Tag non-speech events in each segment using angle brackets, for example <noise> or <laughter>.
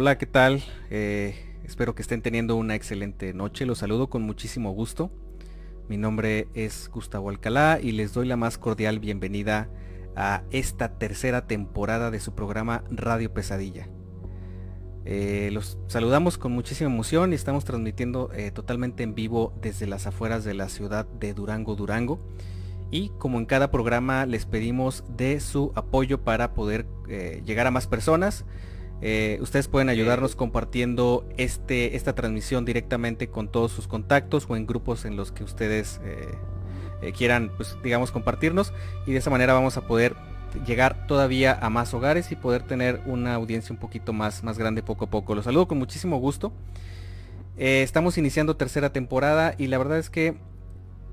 Hola, ¿qué tal? Eh, espero que estén teniendo una excelente noche. Los saludo con muchísimo gusto. Mi nombre es Gustavo Alcalá y les doy la más cordial bienvenida a esta tercera temporada de su programa Radio Pesadilla. Eh, los saludamos con muchísima emoción y estamos transmitiendo eh, totalmente en vivo desde las afueras de la ciudad de Durango, Durango. Y como en cada programa les pedimos de su apoyo para poder llegar a más personas. Ustedes pueden ayudarnos compartiendo este, esta transmisión directamente con todos sus contactos o en grupos en los que ustedes quieran, pues digamos, compartirnos. Y de esa manera vamos a poder llegar todavía a más hogares y poder tener una audiencia un poquito más, más grande poco a poco. Los saludo con muchísimo gusto. Eh, estamos iniciando tercera temporada y la verdad es que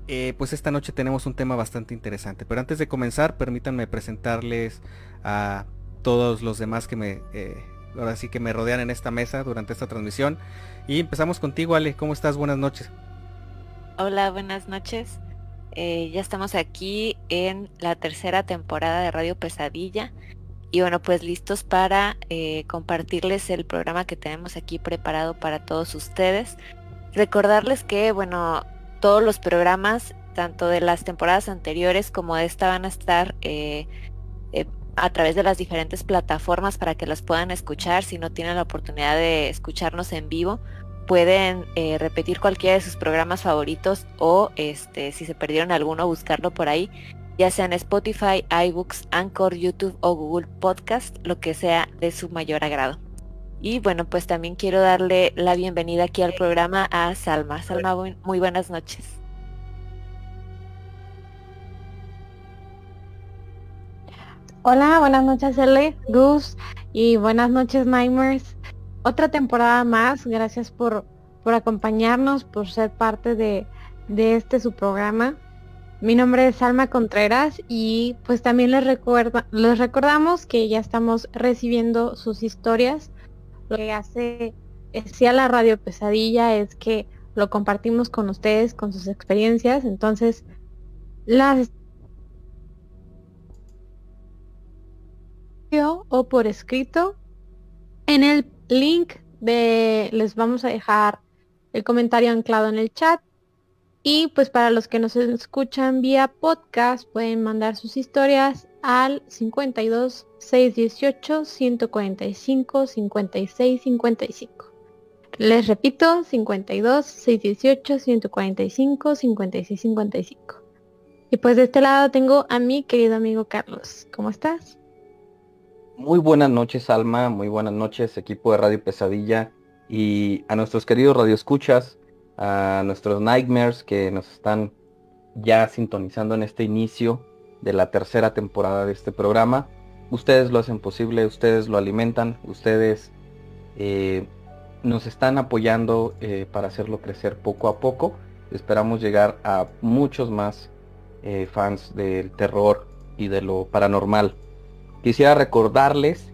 eh, pues esta noche tenemos un tema bastante interesante. Pero antes de comenzar, permítanme presentarles a todos los demás que me eh, ahora sí que me rodean en esta mesa durante esta transmisión. Y empezamos contigo, Ale. ¿Cómo estás? Buenas noches. Hola, buenas noches. Eh, ya estamos aquí en la tercera temporada de Radio Pesadilla. Y bueno, pues listos para eh, compartirles el programa que tenemos aquí preparado para todos ustedes. Recordarles que, bueno, todos los programas, tanto de las temporadas anteriores como de esta, van a estar eh, a través de las diferentes plataformas para que las puedan escuchar si no tienen la oportunidad de escucharnos en vivo pueden eh, repetir cualquiera de sus programas favoritos o este, si se perdieron alguno, buscarlo por ahí, ya sea en Spotify, iBooks, Anchor, YouTube o Google Podcast, lo que sea de su mayor agrado. Y bueno, pues también quiero darle la bienvenida aquí al programa a Salma. Salma, muy buenas noches. Hola, buenas noches L, Gus y buenas noches Nightmares otra temporada más. Gracias por, por acompañarnos, por ser parte de, este su programa. Mi nombre es Alma Contreras y pues también les, recuerda, les recordamos que ya estamos recibiendo sus historias. Lo que hace especial la Radio Pesadilla es que lo compartimos con ustedes, con sus experiencias. Entonces, las o por escrito en el link de, les vamos a dejar el comentario anclado en el chat. Y pues para los que nos escuchan vía podcast pueden mandar sus historias al 52 618 145 56 55. Les repito, 52 618 145 56 55. Y pues de este lado tengo a mi querido amigo Carlos. ¿Cómo estás? Muy buenas noches, Alma. Muy buenas noches, equipo de Radio Pesadilla. Y a nuestros queridos radioescuchas, a nuestros Nightmares que nos están ya sintonizando en este inicio de la tercera temporada de este programa. Ustedes lo hacen posible, ustedes lo alimentan, ustedes eh, nos están apoyando eh, para hacerlo crecer poco a poco. Esperamos llegar a muchos más eh, fans del terror y de lo paranormal. Quisiera recordarles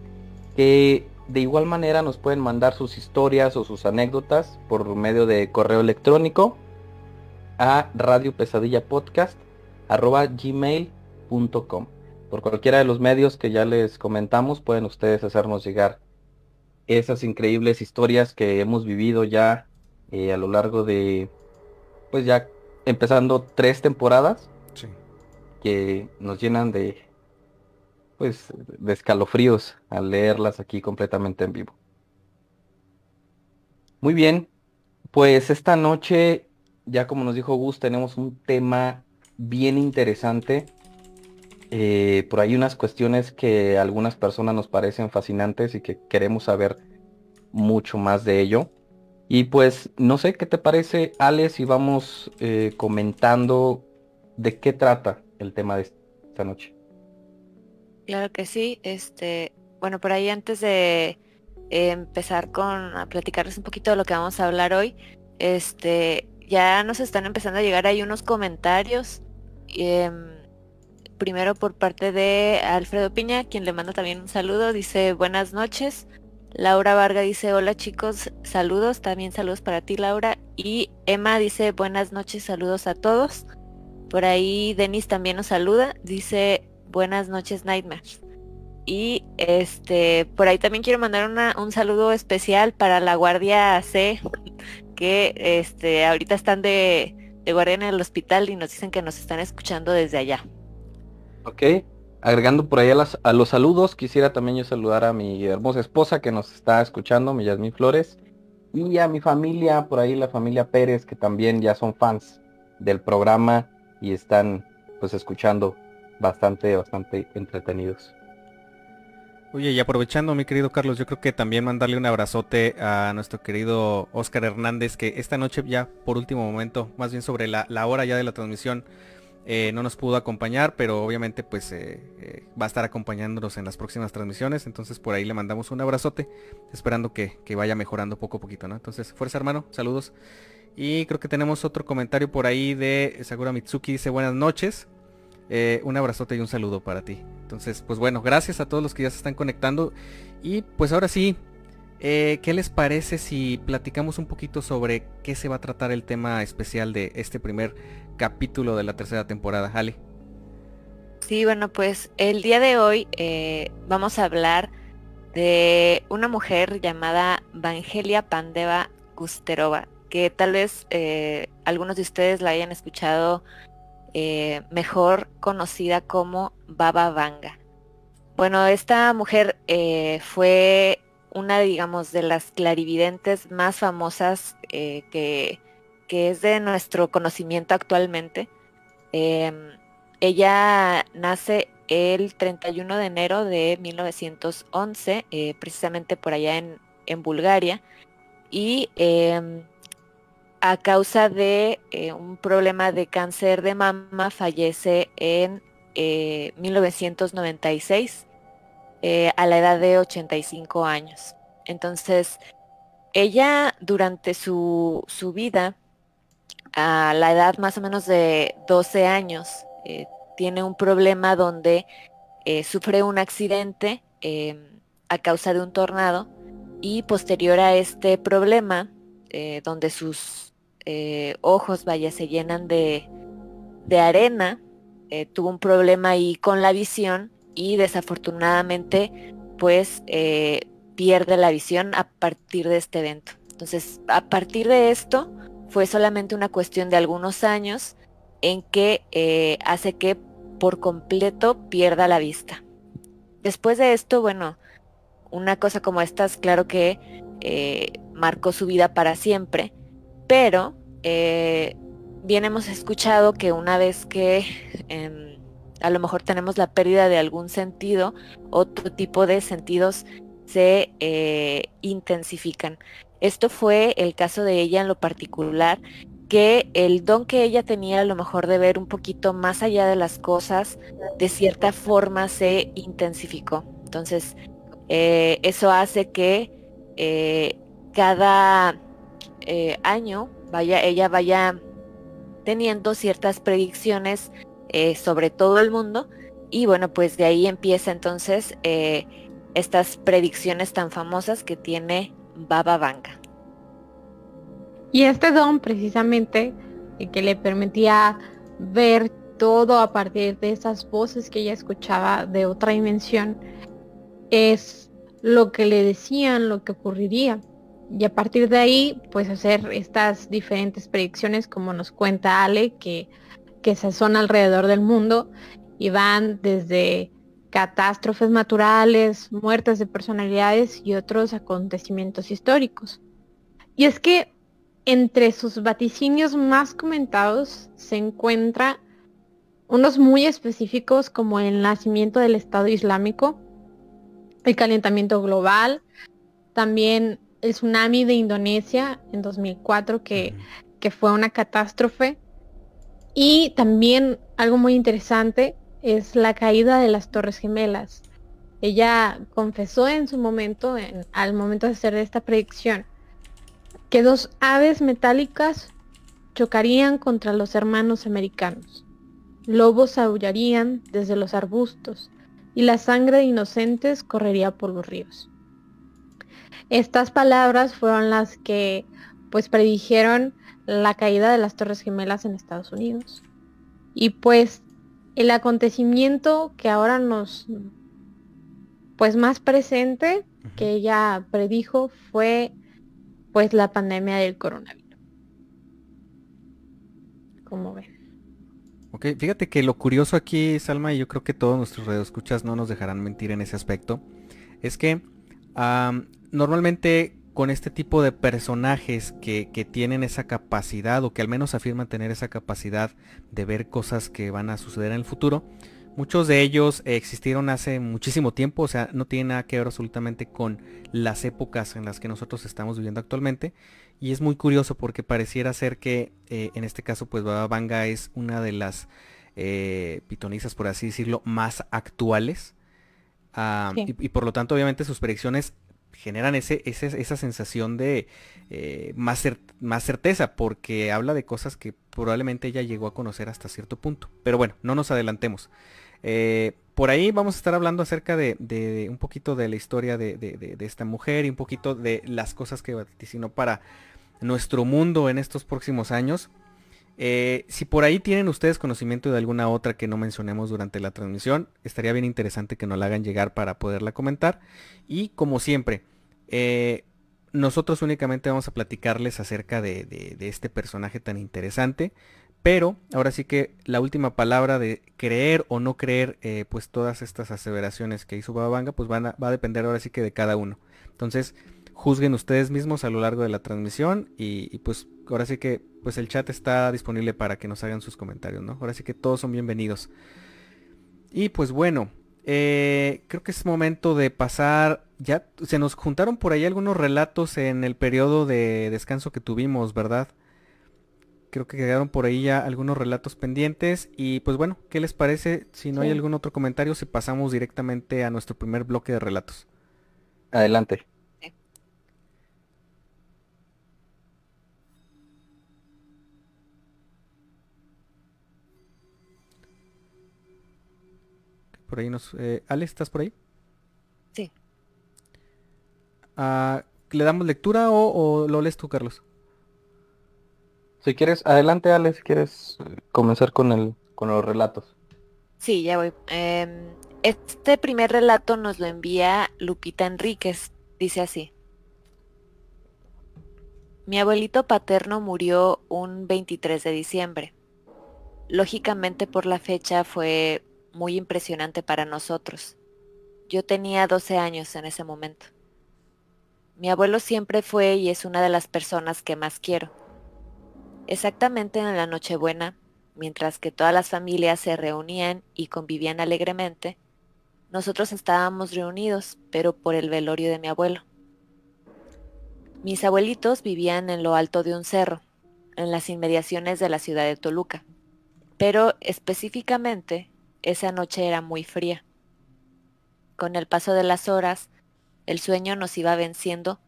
que de igual manera nos pueden mandar sus historias o sus anécdotas por medio de correo electrónico a radiopesadillapodcast.gmail.com Por cualquiera de los medios que ya les comentamos pueden ustedes hacernos llegar esas increíbles historias que hemos vivido ya eh, a lo largo de pues ya empezando tres temporadas que nos llenan de pues de escalofríos al leerlas aquí completamente en vivo. Muy bien, pues esta noche, ya como nos dijo Gus, tenemos un tema bien interesante. Eh, por ahí unas cuestiones que algunas personas nos parecen fascinantes y que queremos saber mucho más de ello. Y pues no sé qué te parece, Alex, si vamos eh, comentando de qué trata el tema de esta noche. Claro que sí. Este, bueno, por ahí antes de empezar con a platicarles un poquito de lo que vamos a hablar hoy, este, ya nos están empezando a llegar ahí unos comentarios. Em, primero por parte de Alfredo Piña, quien le manda también un saludo, dice buenas noches. Laura Varga dice hola chicos, saludos, también saludos para ti Laura. Y Emma dice buenas noches, saludos a todos. Por ahí Denis también nos saluda, dice buenas noches Nightmares. Y este, por ahí también quiero mandar un saludo especial para la Guardia C, que este, ahorita están de, de guardia en el hospital y nos dicen que nos están escuchando desde allá. Ok, agregando por ahí a, los saludos, quisiera también yo saludar a mi hermosa esposa que nos está escuchando, mi Yasmín Flores, y a mi familia, por ahí la familia Pérez, que también ya son fans del programa y están pues escuchando bastante, bastante entretenidos. Oye, y aprovechando, mi querido Carlos, yo creo que también mandarle un abrazote a nuestro querido Oscar Hernández, que esta noche ya por último momento, más bien sobre la, hora ya de la transmisión, eh, no nos pudo acompañar, pero obviamente pues eh, eh, va a estar acompañándonos en las próximas transmisiones, entonces por ahí le mandamos un abrazote, esperando que, vaya mejorando poco a poquito, ¿no? Entonces, fuerza hermano, saludos. Y creo que tenemos otro comentario por ahí de Sagura Mitsuki, dice buenas noches. Eh, un abrazote y un saludo para ti. Entonces, pues bueno, gracias a todos los que ya se están conectando. Y pues ahora sí, eh, ¿qué les parece si platicamos un poquito sobre qué se va a tratar el tema especial de este primer capítulo de la tercera temporada? Ale. Sí, bueno, pues el día de hoy eh, vamos a hablar de una mujer llamada Vangelia Pandeva Gusterova, que tal vez algunos de ustedes la hayan escuchado eh, mejor conocida como Baba Vanga. Bueno, esta mujer eh, fue una, digamos, de las clarividentes más famosas eh, que, es de nuestro conocimiento actualmente. Em, ella nace el 31 de enero de 1911, precisamente por allá en, en Bulgaria, y em, a causa de eh, un problema de cáncer de mama, fallece en 1996 eh, eh, a la edad de 85 años. Entonces, ella durante su, vida, a la edad más o menos de 12 años, tiene un problema donde sufre un accidente a causa de un tornado y posterior a este problema, donde sus eh, ojos, vaya, se llenan de, arena, eh, tuvo un problema ahí con la visión y desafortunadamente pues eh, pierde la visión a partir de este evento. Entonces, a partir de esto fue solamente una cuestión de algunos años en que hace que por completo pierda la vista. Después de esto, bueno, una cosa como estas, claro que marcó su vida para siempre, pero eh, bien hemos escuchado que una vez que em, a lo mejor tenemos la pérdida de algún sentido, otro tipo de sentidos se eh, intensifican. Esto fue el caso de ella en lo particular, que el don que ella tenía a lo mejor de ver un poquito más allá de las cosas, de cierta forma se intensificó. Entonces, eh, eso hace que cada año vaya, ella vaya teniendo ciertas predicciones eh, sobre todo el mundo y bueno, pues de ahí empieza entonces eh, estas predicciones tan famosas que tiene Baba Vanga. Y este don precisamente que le permitía ver todo a partir de esas voces que ella escuchaba de otra dimensión, es lo que le decían, lo que ocurriría y a partir de ahí, pues hacer estas diferentes predicciones como nos cuenta Ale, que, que se son alrededor del mundo y van desde catástrofes naturales, muertes de personalidades y otros acontecimientos históricos. Y es que entre sus vaticinios más comentados se encuentra unos muy específicos como el nacimiento del Estado Islámico, el calentamiento global, también el tsunami de Indonesia en 2004, que, que fue una catástrofe. Y también algo muy interesante es la caída de las Torres Gemelas. Ella confesó en su momento, en, al momento de hacer esta predicción, que dos aves metálicas chocarían contra los hermanos americanos. Lobos aullarían desde los arbustos y la sangre de inocentes correría por los ríos. Estas palabras fueron las que pues predijeron la caída de las Torres Gemelas en Estados Unidos. Y pues el acontecimiento que ahora nos pues más presente que ella predijo fue pues la pandemia del coronavirus. Como ven. Ok, fíjate que lo curioso aquí, Salma, y yo creo que todos nuestros radioescuchas no nos dejarán mentir en ese aspecto, es que normalmente con este tipo de personajes que, que, tienen esa capacidad o que al menos afirman tener esa capacidad de ver cosas que van a suceder en el futuro, muchos de ellos existieron hace muchísimo tiempo, o sea, no tienen nada que ver absolutamente con las épocas en las que nosotros estamos viviendo actualmente. Y es muy curioso porque pareciera ser que eh, en este caso pues Baba Vanga es una de las eh, pitonisas, por así decirlo, más actuales. Ah, y, por lo tanto obviamente sus predicciones generan ese, esa sensación de eh, más, más certeza porque habla de cosas que probablemente ella llegó a conocer hasta cierto punto. Pero bueno, no nos adelantemos. Eh, por ahí vamos a estar hablando acerca de, un poquito de la historia de, esta mujer y un poquito de las cosas que vaticinó para nuestro mundo en estos próximos años. Eh, si por ahí tienen ustedes conocimiento de alguna otra que no mencionemos durante la transmisión, estaría bien interesante que nos la hagan llegar para poderla comentar. Y como siempre, eh, nosotros únicamente vamos a platicarles acerca de, este personaje tan interesante. Pero ahora sí que la última palabra de creer o no creer, eh, pues todas estas aseveraciones que hizo Babanga, pues van va a depender ahora sí que de cada uno. Entonces, juzguen ustedes mismos a lo largo de la transmisión y, pues ahora sí que pues el chat está disponible para que nos hagan sus comentarios, ¿no? Ahora sí que todos son bienvenidos. Y pues bueno, eh, creo que es momento de pasar, ya se nos juntaron por ahí algunos relatos en el periodo de descanso que tuvimos, ¿verdad? Creo que quedaron por ahí ya algunos relatos pendientes y pues bueno, ¿qué les parece si no hay algún otro comentario si pasamos directamente a nuestro primer bloque de relatos? Adelante. Por ahí nos... Eh, Alex, ¿estás por ahí? Sí. Ah, ¿Le damos lectura o, lo lees tú, Carlos? Si quieres, adelante, Alex, si quieres eh, comenzar con, el, con los relatos. Sí, ya voy. Em, este primer relato nos lo envía Lupita Enríquez. Dice así. Mi abuelito paterno murió un 23 de diciembre. Lógicamente por la fecha fue muy impresionante para nosotros. Yo tenía 12 años en ese momento. Mi abuelo siempre fue y es una de las personas que más quiero. Exactamente en la Nochebuena, mientras que todas las familias se reunían y convivían alegremente, nosotros estábamos reunidos, pero por el velorio de mi abuelo. Mis abuelitos vivían en lo alto de un cerro, en las inmediaciones de la ciudad de Toluca, pero específicamente esa noche era muy fría. Con el paso de las horas, el sueño nos iba venciendo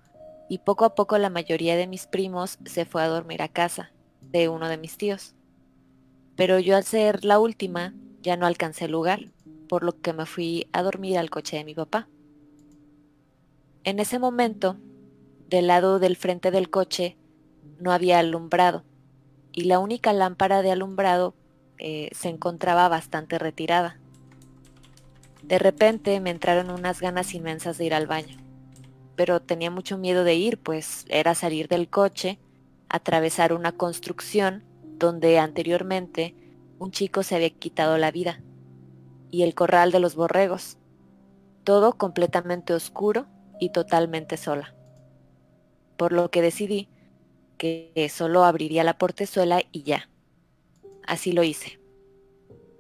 y poco a poco la mayoría de mis primos se fue a dormir a casa de uno de mis tíos. Pero yo al ser la última ya no alcancé lugar, por lo que me fui a dormir al coche de mi papá. En ese momento, del lado del frente del coche no había alumbrado y la única lámpara de alumbrado eh, se encontraba bastante retirada. De repente me entraron unas ganas inmensas de ir al baño, pero tenía mucho miedo de ir, pues era salir del coche, atravesar una construcción donde anteriormente un chico se había quitado la vida, y el corral de los borregos, todo completamente oscuro y totalmente sola. Por lo que decidí que solo abriría la portezuela y ya. Así lo hice.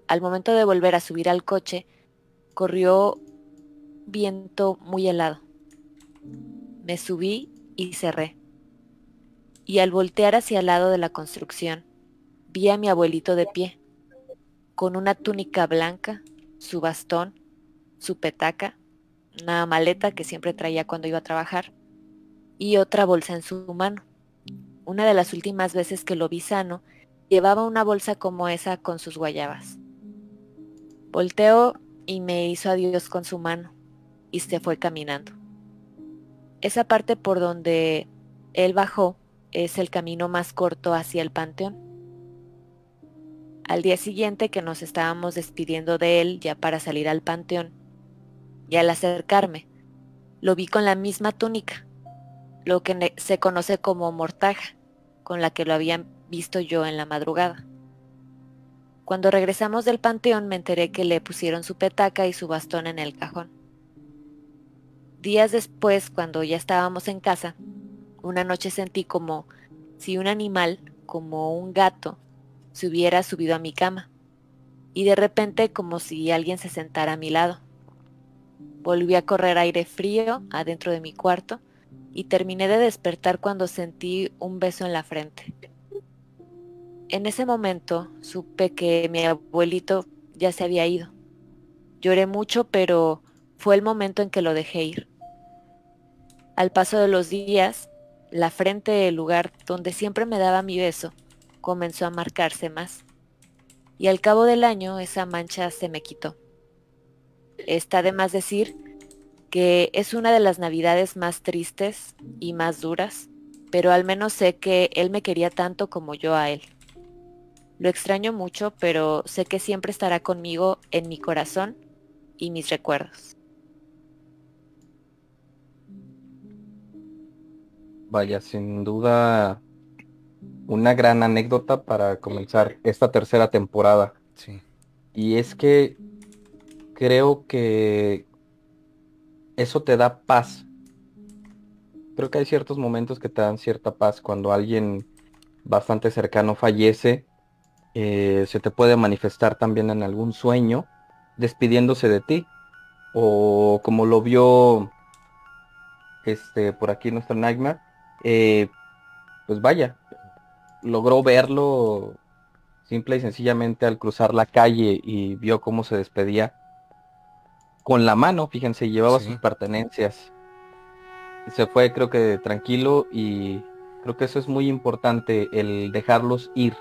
Al momento de volver a subir al coche, corrió viento muy helado. Me subí y cerré. Y al voltear hacia el lado de la construcción, vi a mi abuelito de pie, con una túnica blanca, su bastón, su petaca, una maleta que siempre traía cuando iba a trabajar, y otra bolsa en su mano. Una de las últimas veces que lo vi sano Llevaba una bolsa como esa con sus guayabas. Volteó y me hizo adiós con su mano y se fue caminando. Esa parte por donde él bajó es el camino más corto hacia el panteón. Al día siguiente que nos estábamos despidiendo de él ya para salir al panteón, y al acercarme, lo vi con la misma túnica, lo que se conoce como mortaja, con la que lo habían visto yo en la madrugada. Cuando regresamos del panteón me enteré que le pusieron su petaca y su bastón en el cajón. Días después, cuando ya estábamos en casa, una noche sentí como si un animal, como un gato, se hubiera subido a mi cama, y de repente como si alguien se sentara a mi lado. Volví a correr aire frío adentro de mi cuarto y terminé de despertar cuando sentí un beso en la frente. En ese momento supe que mi abuelito ya se había ido. Lloré mucho, pero fue el momento en que lo dejé ir. Al paso de los días, la frente del lugar donde siempre me daba mi beso comenzó a marcarse más. Y al cabo del año esa mancha se me quitó. Está de más decir que es una de las navidades más tristes y más duras, pero al menos sé que él me quería tanto como yo a él. Lo extraño mucho, pero sé que siempre estará conmigo en mi corazón y mis recuerdos. Vaya, sin duda una gran anécdota para comenzar esta tercera temporada. Sí. Y es que creo que eso te da paz. Creo que hay ciertos momentos que te dan cierta paz cuando alguien bastante cercano fallece. Eh, se te puede manifestar también en algún sueño despidiéndose de ti. O como lo vio este por aquí nuestro Nightmare. Eh, pues vaya, logró verlo simple y sencillamente al cruzar la calle y vio cómo se despedía con la mano, fíjense, llevaba sus pertenencias. Se fue creo que tranquilo y creo que eso es muy importante, el dejarlos ir.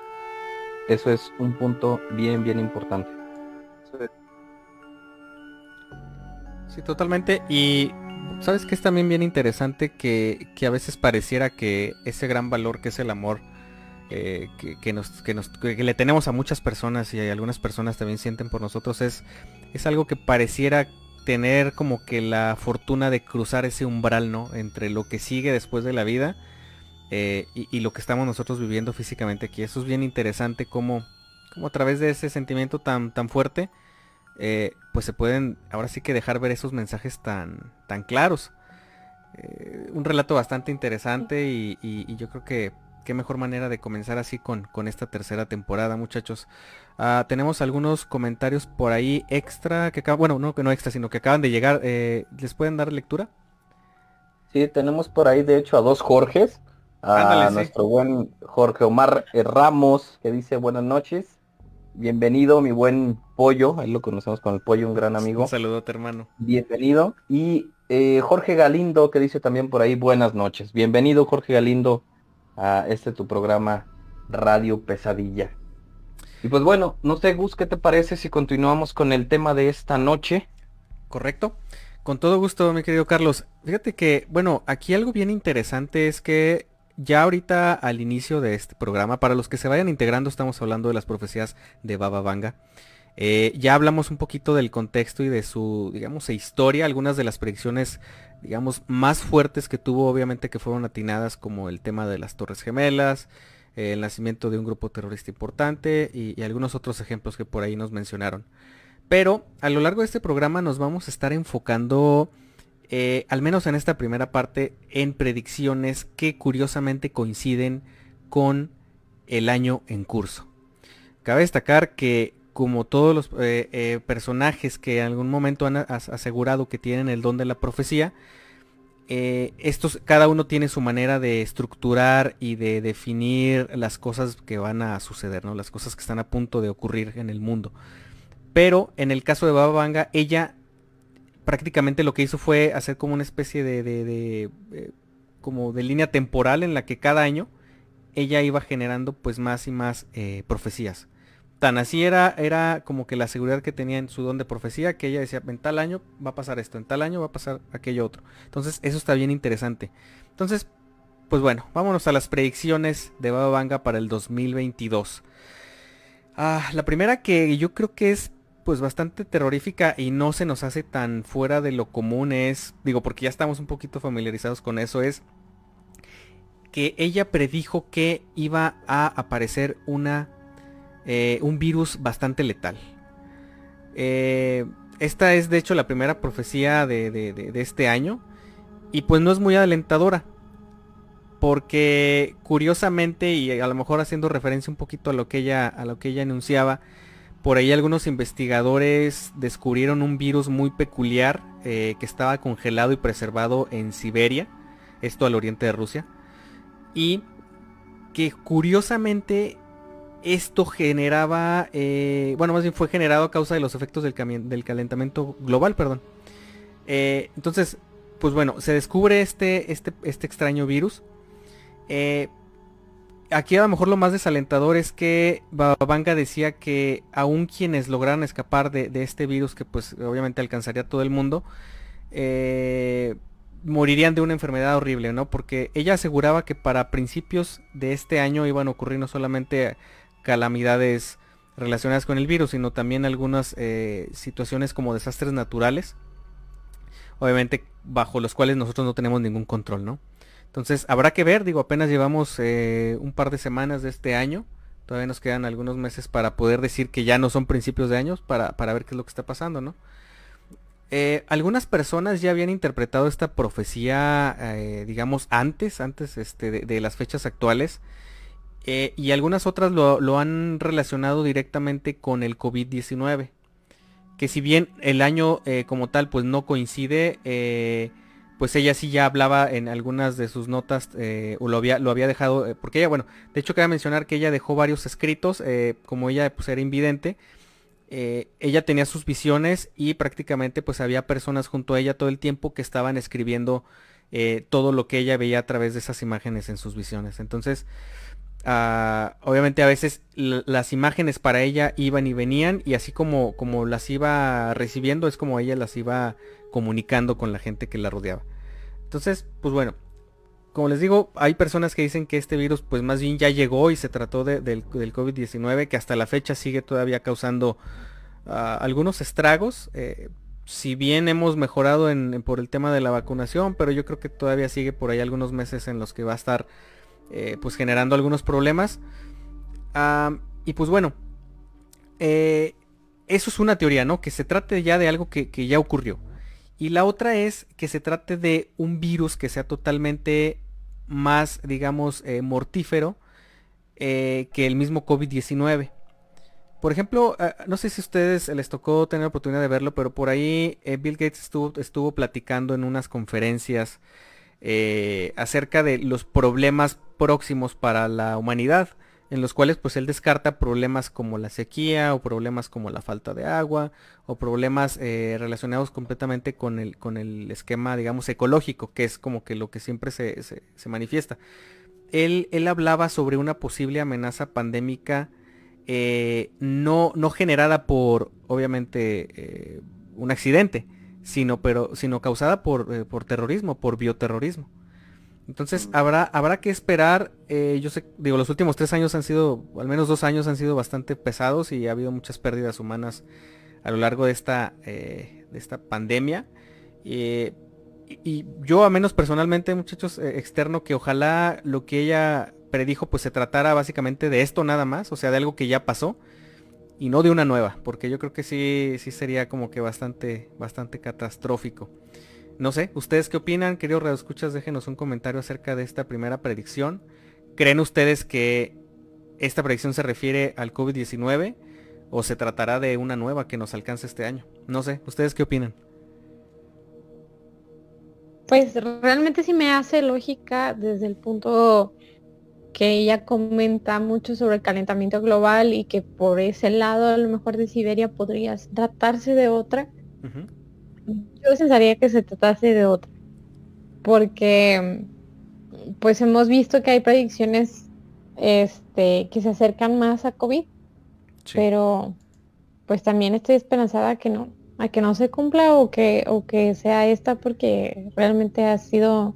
Eso es un punto bien, bien importante. Sí, totalmente. Y sabes que es también bien interesante que, que a veces pareciera que ese gran valor que es el amor, eh, que, nos, que, nos, que, le tenemos a muchas personas y algunas personas también sienten por nosotros es, es algo que pareciera tener como que la fortuna de cruzar ese umbral, ¿no? Entre lo que sigue después de la vida eh, y, lo que estamos nosotros viviendo físicamente aquí. Eso es bien interesante como, como a través de ese sentimiento tan, tan fuerte, eh, pues se pueden ahora sí que dejar ver esos mensajes tan, tan claros. un relato bastante interesante y yo creo que qué mejor manera de comenzar así con, con esta tercera temporada, muchachos. Ah, tenemos algunos comentarios por ahí extra que acaban, bueno, no no extra, sino que acaban de llegar. Eh, ¿Les pueden dar lectura? Sí, tenemos por ahí de hecho a dos Jorges. A nuestro buen Jorge Omar Ramos, que dice buenas noches. Bienvenido, mi buen pollo. Ahí lo conocemos con el pollo, un gran amigo. Un saludote, hermano. Bienvenido. Y eh, Jorge Galindo, que dice también por ahí buenas noches. Bienvenido, Jorge Galindo a este tu programa Radio Pesadilla. Y pues bueno, no sé Gus, ¿qué te parece si continuamos con el tema de esta noche? Correcto. Con todo gusto, mi querido Carlos. Fíjate que, bueno, aquí algo bien interesante es que ya ahorita al inicio de este programa, para los que se vayan integrando, estamos hablando de las profecías de Baba Vanga. Eh, ya hablamos un poquito del contexto y de su, digamos, historia, algunas de las predicciones digamos, más fuertes que tuvo, obviamente que fueron atinadas, como el tema de las Torres Gemelas, el nacimiento de un grupo terrorista importante y, algunos otros ejemplos que por ahí nos mencionaron. Pero a lo largo de este programa nos vamos a estar enfocando, eh, al menos en esta primera parte, en predicciones que curiosamente coinciden con el año en curso. Cabe destacar que como todos los eh, eh, personajes que en algún momento han asegurado que tienen el don de la profecía, estos, cada uno tiene su manera de estructurar y de definir las cosas que van a suceder, ¿no? Las cosas que están a punto de ocurrir en el mundo. Pero en el caso de Baba Vanga, ella prácticamente lo que hizo fue hacer como una especie de, como de línea temporal en la que cada año ella iba generando pues más y más profecías tan así era, era como que la seguridad que tenía en su don de profecía, que ella decía, en tal año va a pasar esto, en tal año va a pasar aquello otro. Entonces, eso está bien interesante. Entonces, pues bueno, vámonos a las predicciones de Baba Vanga para el 2022. Ah, la primera que yo creo que es pues bastante terrorífica y no se nos hace tan fuera de lo común es, digo, porque ya estamos un poquito familiarizados con eso, es que ella predijo que iba a aparecer una, eh, un virus bastante letal. Eh, esta es de hecho la primera profecía de, este año y pues no es muy alentadora porque curiosamente y a lo mejor haciendo referencia un poquito a lo que ella a lo que ella anunciaba por ahí algunos investigadores descubrieron un virus muy peculiar eh, que estaba congelado y preservado en Siberia esto al oriente de Rusia y que curiosamente esto generaba, eh, bueno, más bien fue generado a causa de los efectos del, calentamiento global, perdón. Eh, entonces, pues bueno, se descubre este, este, este extraño virus. Eh, aquí a lo mejor lo más desalentador es que Babanga decía que aún quienes lograran escapar de, este virus, que pues obviamente alcanzaría a todo el mundo, morirían de una enfermedad horrible, ¿no? Porque ella aseguraba que para principios de este año iban a ocurrir no solamente calamidades relacionadas con el virus, sino también algunas eh, situaciones como desastres naturales, obviamente bajo los cuales nosotros no tenemos ningún control, ¿no? Entonces habrá que ver, digo, apenas llevamos eh, un par de semanas de este año, todavía nos quedan algunos meses para poder decir que ya no son principios de años, para, para ver qué es lo que está pasando, ¿no? Eh, algunas personas ya habían interpretado esta profecía, digamos, antes, antes este, de, las fechas actuales. Eh, y algunas otras lo, han relacionado directamente con el COVID-19. Que si bien el año eh, como tal pues no coincide, eh, pues ella sí ya hablaba en algunas de sus notas, o lo había, lo había dejado, porque ella, bueno, de hecho quería mencionar que ella dejó varios escritos, como ella pues era invidente, ella tenía sus visiones y prácticamente pues había personas junto a ella todo el tiempo que estaban escribiendo todo lo que ella veía a través de esas imágenes en sus visiones. Entonces, Ah, obviamente a veces las imágenes para ella iban y venían y así como, como las iba recibiendo es como ella las iba comunicando con la gente que la rodeaba. Entonces, pues bueno, como les digo, hay personas que dicen que este virus pues más bien ya llegó y se trató del, COVID-19 que hasta la fecha sigue todavía causando ah, algunos estragos. Eh, si bien hemos mejorado por el tema de la vacunación, pero yo creo que todavía sigue por ahí algunos meses en los que va a estar eh, pues generando algunos problemas. y pues bueno, eh, eso es una teoría, ¿no? Que se trate ya de algo que, ya ocurrió. Y la otra es que se trate de un virus que sea totalmente más, digamos, eh, mortífero que el mismo COVID-19. Por ejemplo, no sé si a ustedes les tocó tener la oportunidad de verlo, pero por ahí Bill Gates estuvo, estuvo platicando en unas conferencias eh, acerca de los problemas próximos para la humanidad, en los cuales pues él descarta problemas como la sequía o problemas como la falta de agua o problemas eh, relacionados completamente con el, con el esquema digamos ecológico, que es como que lo que siempre se, manifiesta. Él, él, hablaba sobre una posible amenaza pandémica eh, no, no generada por obviamente un accidente, sino, pero, sino causada por, eh, por terrorismo, por bioterrorismo. Entonces habrá, habrá que esperar, eh, yo sé, digo, los últimos tres años han sido, al menos dos años han sido bastante pesados y ha habido muchas pérdidas humanas a lo largo de esta, eh, de esta pandemia. y, yo, a menos personalmente, muchachos, externo, que ojalá lo que ella predijo pues se tratara básicamente de esto nada más, o sea, de algo que ya pasó y no de una nueva, porque yo creo que sí, sí sería como que bastante, bastante catastrófico. No sé, ¿ustedes qué opinan? Queridos escuchas déjenos un comentario acerca de esta primera predicción. ¿Creen ustedes que esta predicción se refiere al COVID-19 o se tratará de una nueva que nos alcance este año? No sé, ¿ustedes qué opinan? Pues realmente sí me hace lógica desde el punto que ella comenta mucho sobre el calentamiento global y que por ese lado a lo mejor de Siberia podría tratarse de otra. Yo pensaría que se tratase de otra. Porque pues hemos visto que hay predicciones este, que se acercan más a COVID. Pero pues también estoy esperanzada que no, a que no se cumpla o que, o que sea esta porque realmente ha sido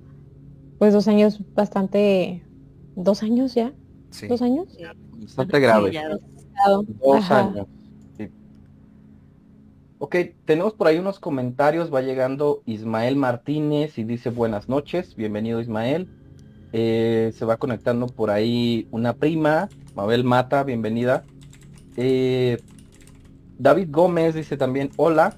pues dos años bastante dos años ya. ¿Dos años? Bastante grave. dos años. Ok, tenemos por ahí unos comentarios, va llegando Ismael Martínez y dice buenas noches, bienvenido Ismael. Eh, se va conectando por ahí una prima, Mabel Mata, bienvenida. Eh, David Gómez dice también hola.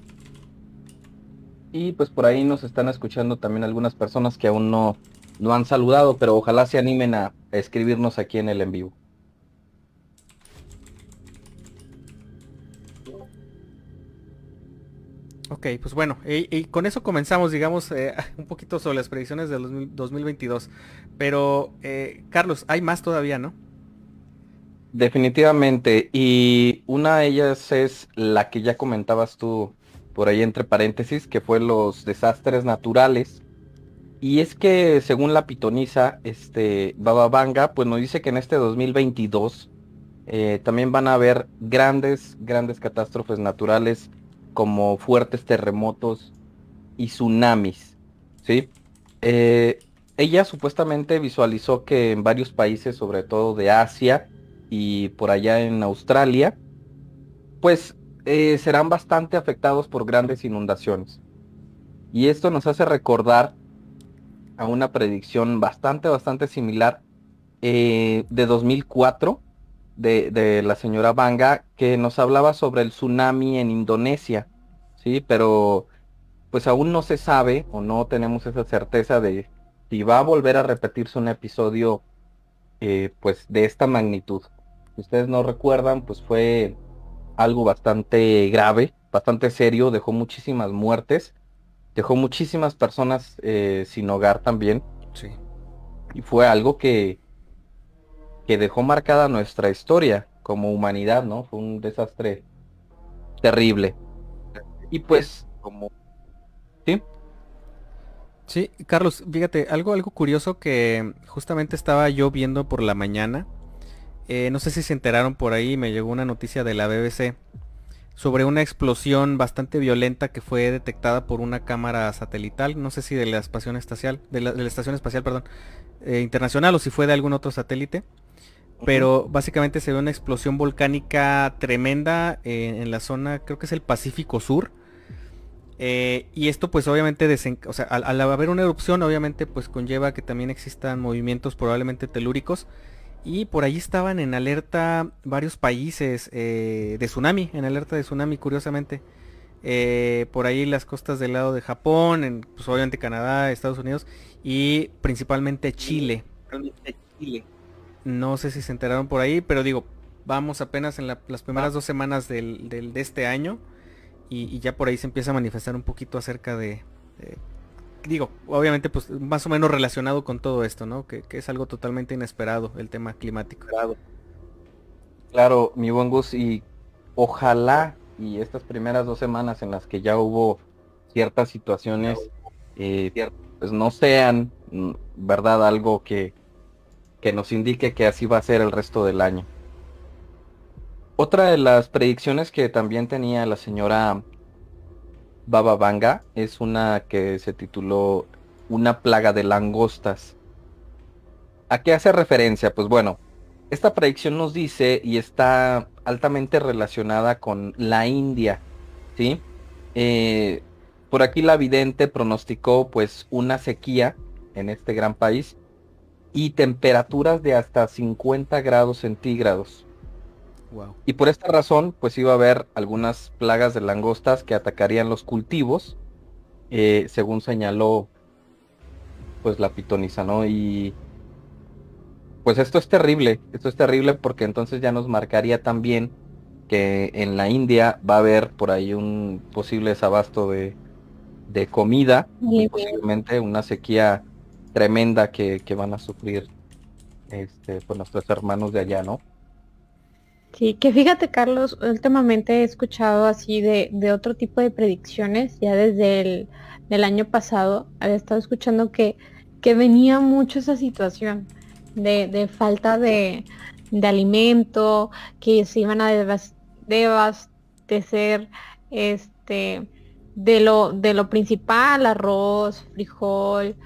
Y pues por ahí nos están escuchando también algunas personas que aún no, no han saludado, pero ojalá se animen a escribirnos aquí en el en vivo. Ok, pues bueno, y, con eso comenzamos, digamos, eh, <laughs> un poquito sobre las predicciones del 2022. Pero, eh, Carlos, hay más todavía, ¿no? Definitivamente, y una de ellas es la que ya comentabas tú por ahí entre paréntesis, que fue los desastres naturales. Y es que según la pitoniza, este Bababanga, pues nos dice que en este 2022 eh, también van a haber grandes, grandes catástrofes naturales como fuertes terremotos y tsunamis, ¿sí? Eh, ella supuestamente visualizó que en varios países, sobre todo de Asia y por allá en Australia, pues eh, serán bastante afectados por grandes inundaciones. Y esto nos hace recordar a una predicción bastante, bastante similar eh, de 2004, de, la señora Banga que nos hablaba sobre el tsunami en Indonesia, ¿sí? Pero pues aún no se sabe o no tenemos esa certeza de si va a volver a repetirse un episodio eh, pues de esta magnitud. Si ustedes no recuerdan, pues fue algo bastante grave, bastante serio, dejó muchísimas muertes, dejó muchísimas personas eh, sin hogar también. Sí. Y fue algo que, que dejó marcada nuestra historia como humanidad, ¿no? Fue un desastre terrible. Y pues, como... ¿Sí? Sí, Carlos, fíjate, algo, algo curioso que justamente estaba yo viendo por la mañana. Eh, no sé si se enteraron por ahí, me llegó una noticia de la BBC sobre una explosión bastante violenta que fue detectada por una cámara satelital, no sé si de la estación espacial, de la, estación espacial, perdón, eh, internacional o si fue de algún otro satélite pero básicamente se ve una explosión volcánica tremenda eh, en la zona, creo que es el Pacífico Sur. Eh, y esto pues obviamente, o sea, al, haber una erupción obviamente pues conlleva que también existan movimientos probablemente telúricos. Y por ahí estaban en alerta varios países eh, de tsunami, en alerta de tsunami curiosamente. por ahí las costas del lado de Japón, en, pues obviamente Canadá, Estados Unidos y principalmente Chile. Chile. No sé si se enteraron por ahí, pero digo, vamos apenas en las primeras dos semanas del, de este año y, ya por ahí se empieza a manifestar un poquito acerca de, digo, obviamente pues más o menos relacionado con todo esto, ¿no? Que, es algo totalmente inesperado el tema climático. Claro, claro mi buen Gus, y ojalá y estas primeras dos semanas en las que ya hubo ciertas situaciones, eh, pues no sean, mm, ¿verdad? Algo que, que nos indique que así va a ser el resto del año. Otra de las predicciones que también tenía la señora Baba Vanga es una que se tituló Una plaga de langostas. ¿A qué hace referencia? Pues bueno, esta predicción nos dice y está altamente relacionada con la India, ¿sí? Eh, por aquí la vidente pronosticó pues una sequía en este gran país y temperaturas de hasta 50 grados centígrados. Y por esta razón, pues iba a haber algunas plagas de langostas que atacarían los cultivos, eh, según señaló pues la pitoniza, ¿no? Y pues esto es terrible, esto es terrible porque entonces ya nos marcaría también que en la India va a haber por ahí un posible desabasto de, de comida y posiblemente una sequía tremenda que, van a sufrir este, pues nuestros hermanos de allá, ¿no? Sí, que fíjate Carlos, últimamente he escuchado así de, otro tipo de predicciones, ya desde el año pasado, había estado escuchando que, que venía mucho esa situación de, falta de, alimento, que se iban a debastecer este, de, lo, de lo principal, arroz, frijol,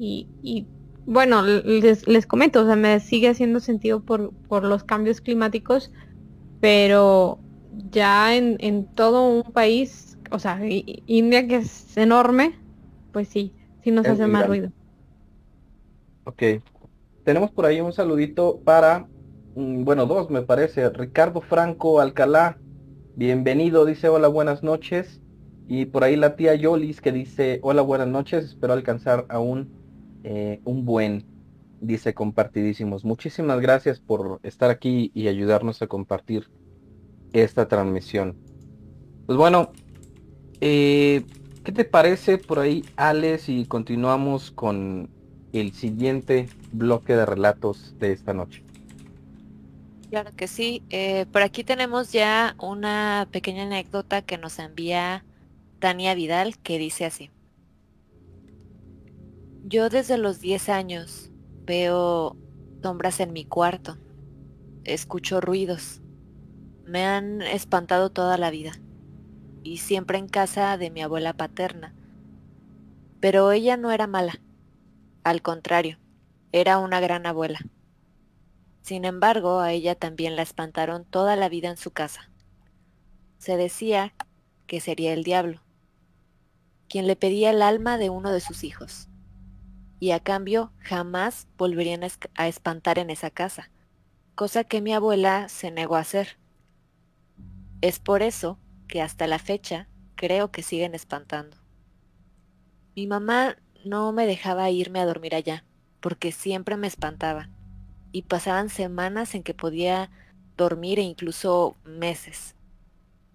y, bueno, les, les, comento, o sea, me sigue haciendo sentido por, por los cambios climáticos, pero ya en, en todo un país o sea, India que es enorme, pues sí, sí nos hace más ruido. Ok. Tenemos por ahí un saludito para, mm, bueno, dos me parece. Ricardo Franco Alcalá, bienvenido, dice hola, buenas noches. Y por ahí la tía Yolis que dice hola, buenas noches, espero alcanzar aún eh, un buen, dice compartidísimos. Muchísimas gracias por estar aquí y ayudarnos a compartir esta transmisión. Pues bueno, eh, ¿qué te parece por ahí, Alex? Y continuamos con el siguiente bloque de relatos de esta noche. Claro que sí. Eh, por aquí tenemos ya una pequeña anécdota que nos envía Tania Vidal que dice así. Yo desde los 10 años veo sombras en mi cuarto. Escucho ruidos. Me han espantado toda la vida. Y siempre en casa de mi abuela paterna. Pero ella no era mala. Al contrario, era una gran abuela. Sin embargo, a ella también la espantaron toda la vida en su casa. Se decía que sería el diablo, quien le pedía el alma de uno de sus hijos, y a cambio jamás volverían a espantar en esa casa, cosa que mi abuela se negó a hacer. Es por eso que hasta la fecha creo que siguen espantando. Mi mamá no me dejaba irme a dormir allá, porque siempre me espantaba, y pasaban semanas en que podía dormir e incluso meses.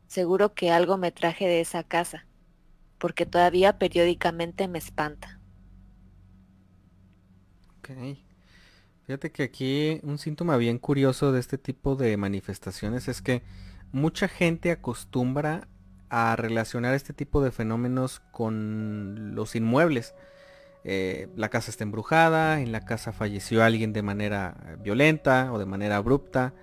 Seguro que algo me traje de esa casa, porque todavía periódicamente me espanta. Ok. Fíjate que aquí un síntoma bien curioso de este tipo de manifestaciones es que mucha gente acostumbra a relacionar este tipo de fenómenos con los inmuebles. Eh, la casa está embrujada, en la casa falleció alguien de manera eh, violenta o de manera abrupta,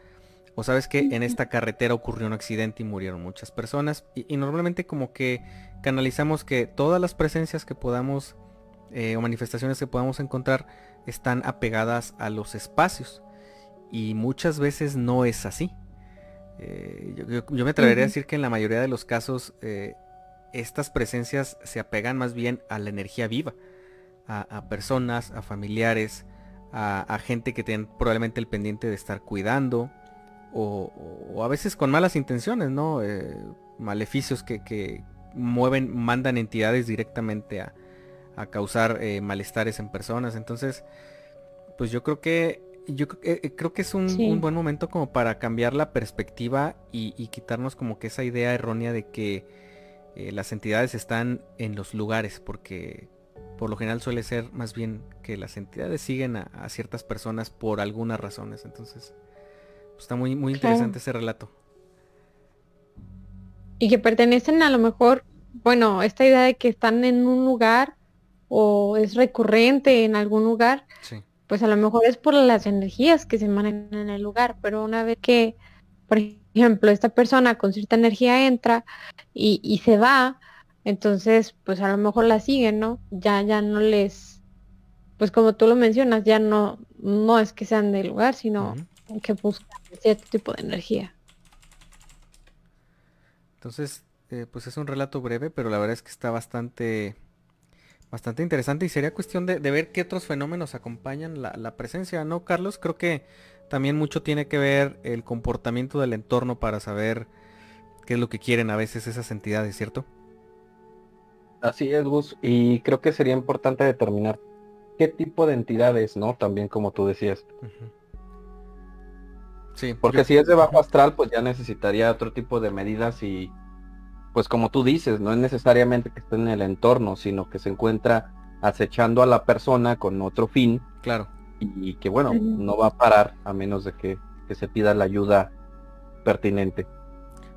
o sabes que en esta carretera ocurrió un accidente y murieron muchas personas, y, normalmente como que canalizamos que todas las presencias que podamos eh, o manifestaciones que podamos encontrar están apegadas a los espacios, y muchas veces no es así. yo, me atrevería a decir que en la mayoría de los casos estas presencias se apegan más bien a la energía viva a, personas, a familiares, a, gente que tienen probablemente el pendiente de estar cuidando, o, a veces con malas intenciones, ¿no? Eh, maleficios que, mueven, mandan entidades directamente a, causar eh, malestares en personas. Entonces, pues yo creo que yo eh, creo que es un, buen momento como para cambiar la perspectiva y, y, quitarnos como que esa idea errónea de que las entidades están en los lugares, porque por lo general suele ser más bien que las entidades siguen a, ciertas personas por algunas razones. Entonces, pues, está muy, muy interesante ese relato. Y que pertenecen a lo mejor, bueno, esta idea de que están en un lugar o es recurrente en algún lugar, pues a lo mejor es por las energías que se manejan en el lugar, pero una vez que, por ejemplo, esta persona con cierta energía entra y, y se va, entonces, pues a lo mejor la siguen, ¿no? Ya, ya no les, pues como tú lo mencionas, ya no, no es que sean del lugar, sino que buscan cierto tipo de energía. Entonces, eh, pues es un relato breve, pero la verdad es que está bastante, bastante interesante y sería cuestión de, ver qué otros fenómenos acompañan la, la, presencia, ¿no, Carlos? Creo que también mucho tiene que ver el comportamiento del entorno para saber qué es lo que quieren a veces esas entidades, ¿cierto? Así es, Gus, y creo que sería importante determinar qué tipo de entidades, ¿no? También como tú decías. Sí. Porque si es de bajo astral, pues ya necesitaría otro tipo de medidas y, pues como tú dices, no es necesariamente que esté en el entorno, sino que se encuentra acechando a la persona con otro fin. Claro. Y, que bueno, no va a parar a menos de que, que se pida la ayuda pertinente.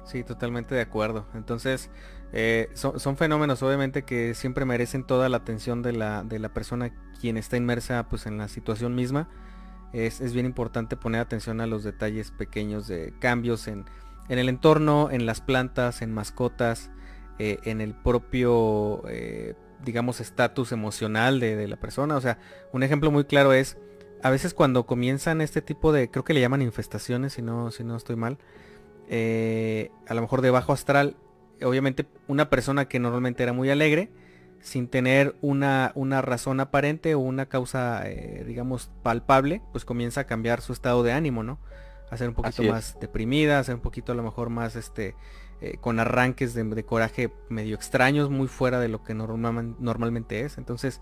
Sí, totalmente de acuerdo. Entonces, eh, son, fenómenos obviamente que siempre merecen toda la atención de la, de la persona quien está inmersa pues en la situación misma. Es, bien importante poner atención a los detalles pequeños de cambios en, el entorno, en las plantas, en mascotas, eh, en el propio, eh, digamos, estatus emocional de, la persona. O sea, un ejemplo muy claro es, a veces cuando comienzan este tipo de, creo que le llaman infestaciones, si no, si no estoy mal, a lo mejor de bajo astral, obviamente una persona que normalmente era muy alegre, sin tener una, una razón aparente o una causa, eh, digamos, palpable, pues comienza a cambiar su estado de ánimo, ¿no? A ser un poquito más deprimida, a ser un poquito a lo mejor más, este, eh, con arranques de, coraje medio extraños, muy fuera de lo que normalmente es. Entonces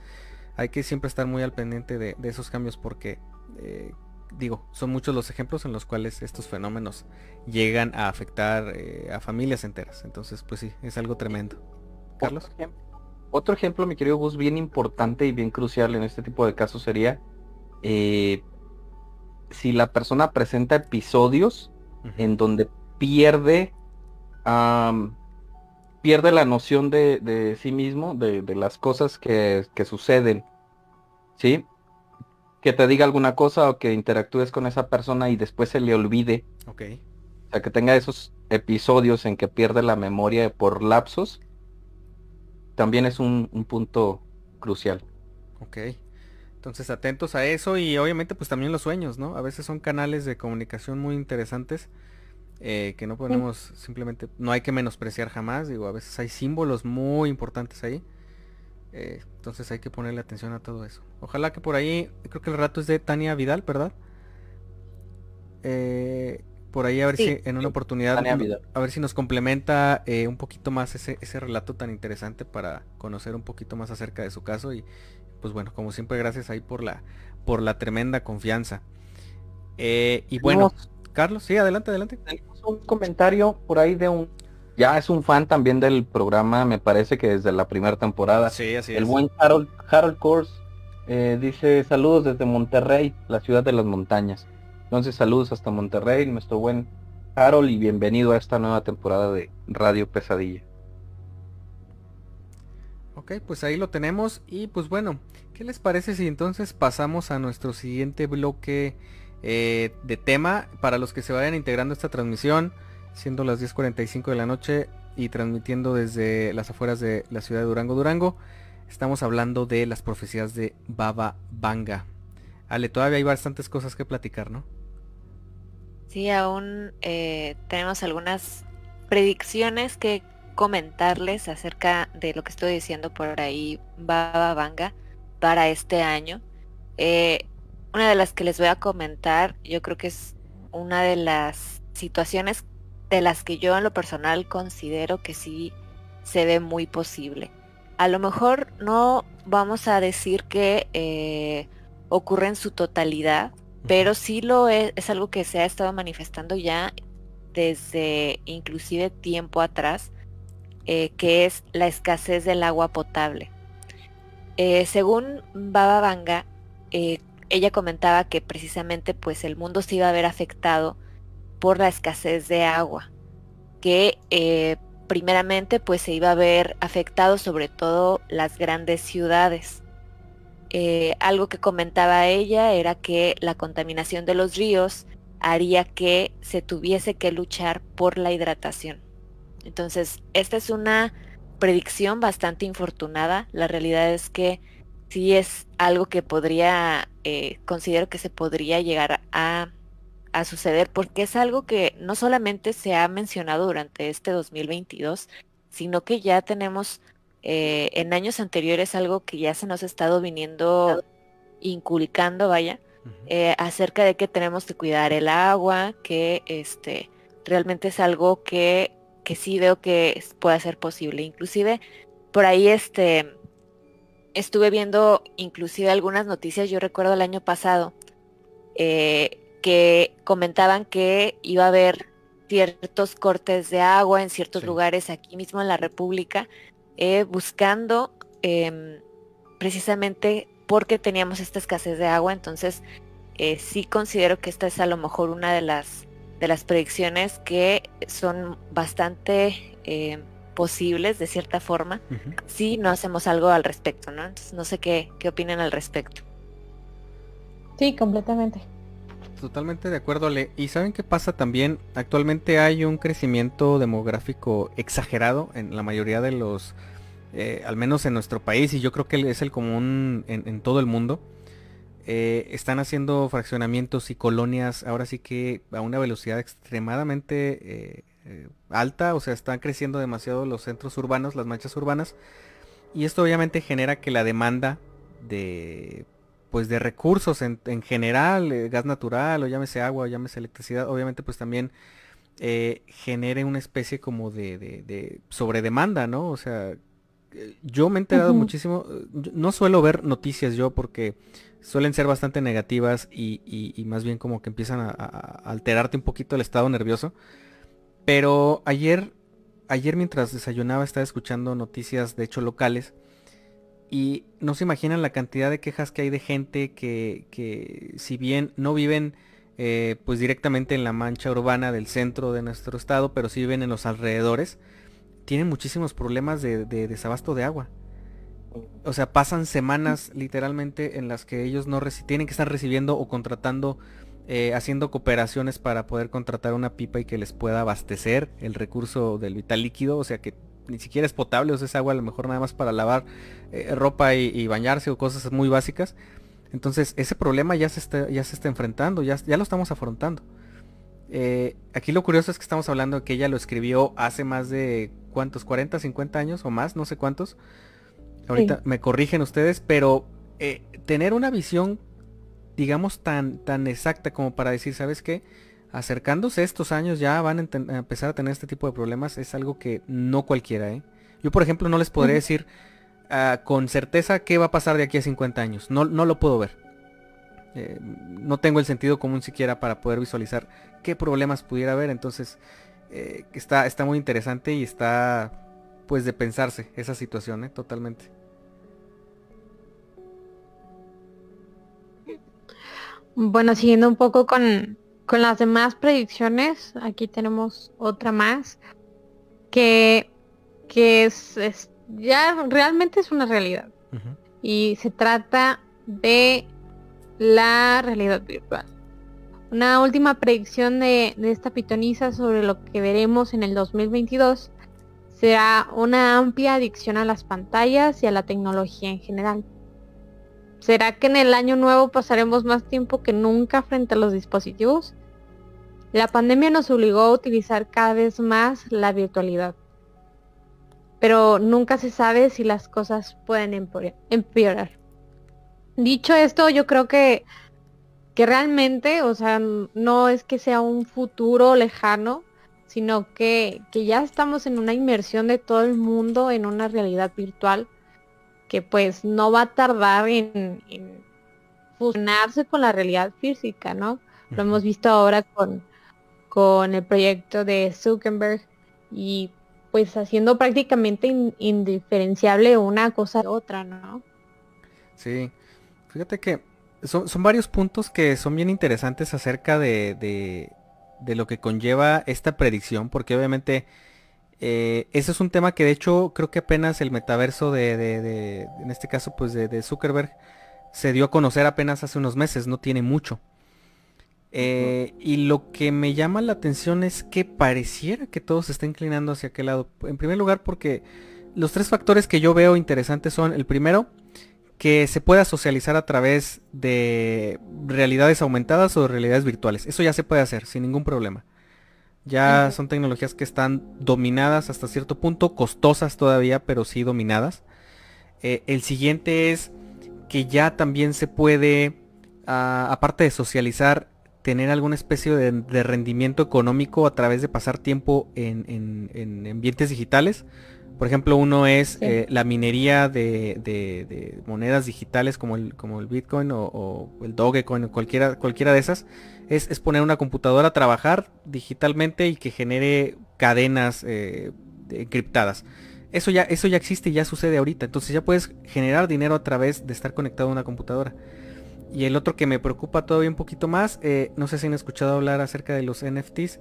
hay que siempre estar muy al pendiente de, esos cambios porque, eh, digo, son muchos los ejemplos en los cuales estos fenómenos llegan a afectar a familias enteras. Entonces, pues sí, es algo tremendo. Carlos. Otro ejemplo, mi querido Gus, bien importante y bien crucial en este tipo de casos sería eh, si la persona presenta episodios en donde pierde pierde la noción de, sí mismo, de, las cosas que, suceden, ¿sí? Que te diga alguna cosa o que interactúes con esa persona y después se le olvide. Ok. O sea, que tenga esos episodios en que pierde la memoria por lapsos también es un, punto crucial. Ok. Entonces atentos a eso y obviamente pues también los sueños, ¿no? A veces son canales de comunicación muy interesantes eh, que no podemos simplemente, no hay que menospreciar jamás, digo, a veces hay símbolos muy importantes ahí. Eh, entonces hay que ponerle atención a todo eso. Ojalá que por ahí, creo que el rato es de Tania Vidal, ¿verdad? Eh, por ahí a ver si en una oportunidad a ver si nos complementa eh, un poquito más ese, ese relato tan interesante para conocer un poquito más acerca de su caso y pues bueno como siempre gracias ahí por la por la tremenda confianza. Eh, y bueno Carlos sí adelante adelante. tenemos un comentario por ahí de un ya es un fan también del programa me parece que desde la primera temporada. Sí así el buen Harold Harold Kors eh, dice saludos desde Monterrey la ciudad de las montañas entonces saludos hasta Monterrey, nuestro buen Harold y bienvenido a esta nueva temporada de Radio Pesadilla. Ok, pues ahí lo tenemos y pues bueno, ¿qué les parece si entonces pasamos a nuestro siguiente bloque eh, de tema para los que se vayan integrando esta transmisión, siendo las 10.45 de la noche y transmitiendo desde las afueras de la ciudad de Durango, Durango? Estamos hablando de las profecías de Baba Vanga. Ale, todavía hay bastantes cosas que platicar, ¿no? Sí, aún eh, tenemos algunas predicciones que comentarles acerca de lo que estoy diciendo por ahí, Baba Vanga, para este año. Eh, una de las que les voy a comentar, yo creo que es una de las situaciones de las que yo en lo personal considero que sí se ve muy posible. A lo mejor no vamos a decir que eh, ocurre en su totalidad, pero sí lo es, es algo que se ha estado manifestando ya desde inclusive tiempo atrás, eh, que es la escasez del agua potable. Eh, según Baba Vanga, eh, ella comentaba que precisamente pues el mundo se iba a ver afectado por la escasez de agua, que primeramente pues se iba a ver afectado sobre todo las grandes ciudades. Algo que comentaba ella era que la contaminación de los ríos haría que se tuviese que luchar por la hidratación. Entonces, esta es una predicción bastante infortunada. La realidad es que sí es algo que podría, eh, considero que se podría llegar a, a suceder porque es algo que no solamente se ha mencionado durante este 2022, sino que ya tenemos eh, en años anteriores algo que ya se nos ha estado viniendo inculcando, vaya, eh, acerca de que tenemos que cuidar el agua, que este realmente es algo que, que sí veo que puede ser posible. Inclusive por ahí este estuve viendo inclusive algunas noticias, yo recuerdo el año pasado, eh, que comentaban que iba a haber ciertos cortes de agua en ciertos lugares aquí mismo en la República eh, buscando em, precisamente porque teníamos esta escasez de agua, entonces eh, sí considero que esta es a lo mejor una de las, de las predicciones que son bastante em, posibles de cierta forma si no hacemos algo al respecto, ¿no? Entonces no sé qué, qué opinan al respecto. Sí, completamente. Totalmente de acuerdo, Ale. ¿Y saben qué pasa también? Actualmente hay un crecimiento demográfico exagerado en la mayoría de los, eh, al menos en nuestro país, y yo creo que es el común en, todo el mundo. Eh, están haciendo fraccionamientos y colonias ahora sí que a una velocidad extremadamente eh, alta, o sea, están creciendo demasiado los centros urbanos, las manchas urbanas, y esto obviamente genera que la demanda de pues de recursos en, general, eh, gas natural o llámese agua o llámese electricidad, obviamente pues también eh, genere una especie como de, de, sobredemanda, ¿no? O sea, yo me he enterado muchísimo, no suelo ver noticias yo porque suelen ser bastante negativas y, más bien como que empiezan a, alterarte un poquito el estado nervioso. Pero ayer, ayer mientras desayunaba estaba escuchando noticias de hecho locales y no se imaginan la cantidad de quejas que hay de gente que, que si bien no viven eh, pues directamente en la mancha urbana del centro de nuestro estado, pero sí viven en los alrededores, tienen muchísimos problemas de desabasto de agua o sea, pasan semanas <laughs> literalmente en las que ellos no tienen que estar recibiendo o contratando, eh, haciendo cooperaciones para poder contratar una pipa y que les pueda abastecer el recurso del vital líquido, o sea que ni siquiera es potable, o sea, es agua a lo mejor nada más para lavar eh, ropa y, bañarse o cosas muy básicas. Entonces, ese problema ya se está, ya se está enfrentando, ya, ya lo estamos afrontando. Eh, aquí lo curioso es que estamos hablando de que ella lo escribió hace más de, ¿cuántos? ¿40, 50 años o más? No sé cuántos. Ahorita me corrigen ustedes, pero eh, tener una visión, digamos, tan, tan exacta como para decir, ¿sabes qué? Acercándose estos años ya van a, empezar a tener este tipo de problemas, es algo que no cualquiera, ¿eh? Yo, por ejemplo, no les podré decir ah, con certeza qué va a pasar de aquí a 50 años. No, no lo puedo ver. Eh, no tengo el sentido común siquiera para poder visualizar qué problemas pudiera haber. Entonces, eh, está, está muy interesante y está pues de pensarse esa situación, ¿eh? Totalmente. Bueno, siguiendo un poco con, las demás predicciones, aquí tenemos otra más que, que es, ya realmente es una realidad. Y se trata de la realidad virtual. Una última predicción de, esta pitoniza sobre lo que veremos en el 2022 será una amplia adicción a las pantallas y a la tecnología en general. ¿Será que en el año nuevo pasaremos más tiempo que nunca frente a los dispositivos? La pandemia nos obligó a utilizar cada vez más la virtualidad. Pero nunca se sabe si las cosas pueden empeorar. Dicho esto, yo creo que, que realmente, o sea, no es que sea un futuro lejano, sino que, ya estamos en una inmersión de todo el mundo en una realidad virtual que pues no va a tardar en, fusionarse con la realidad física, ¿no? Lo hemos visto ahora con, con el proyecto de Zuckerberg y pues haciendo prácticamente indiferenciable una cosa de otra, ¿no? Sí, fíjate que son, varios puntos que son bien interesantes acerca de, de lo que conlleva esta predicción, porque obviamente eh, ese es un tema que de hecho creo que apenas el metaverso de, de, en este caso pues de, Zuckerberg, se dio a conocer apenas hace unos meses, no tiene mucho. Eh, y lo que me llama la atención es que pareciera que todo se está inclinando hacia aquel lado. En primer lugar porque los tres factores que yo veo interesantes son, el primero, que se pueda socializar a través de realidades aumentadas o realidades virtuales. Eso ya se puede hacer sin ningún problema. Ya son tecnologías que están dominadas hasta cierto punto, costosas todavía, pero sí dominadas. Eh, el siguiente es que ya también se puede, ah, aparte de socializar, tener alguna especie de, rendimiento económico a través de pasar tiempo en ambientes digitales. Por ejemplo, uno es eh, la minería de, monedas digitales como el, como el Bitcoin o, el Dogecoin o cualquiera, cualquiera de esas. Es, poner una computadora a trabajar digitalmente y que genere cadenas eh, encriptadas. Eso ya, eso ya existe y ya sucede ahorita. Entonces ya puedes generar dinero a través de estar conectado a una computadora. Y el otro que me preocupa todavía un poquito más, eh, no sé si han escuchado hablar acerca de los NFTs,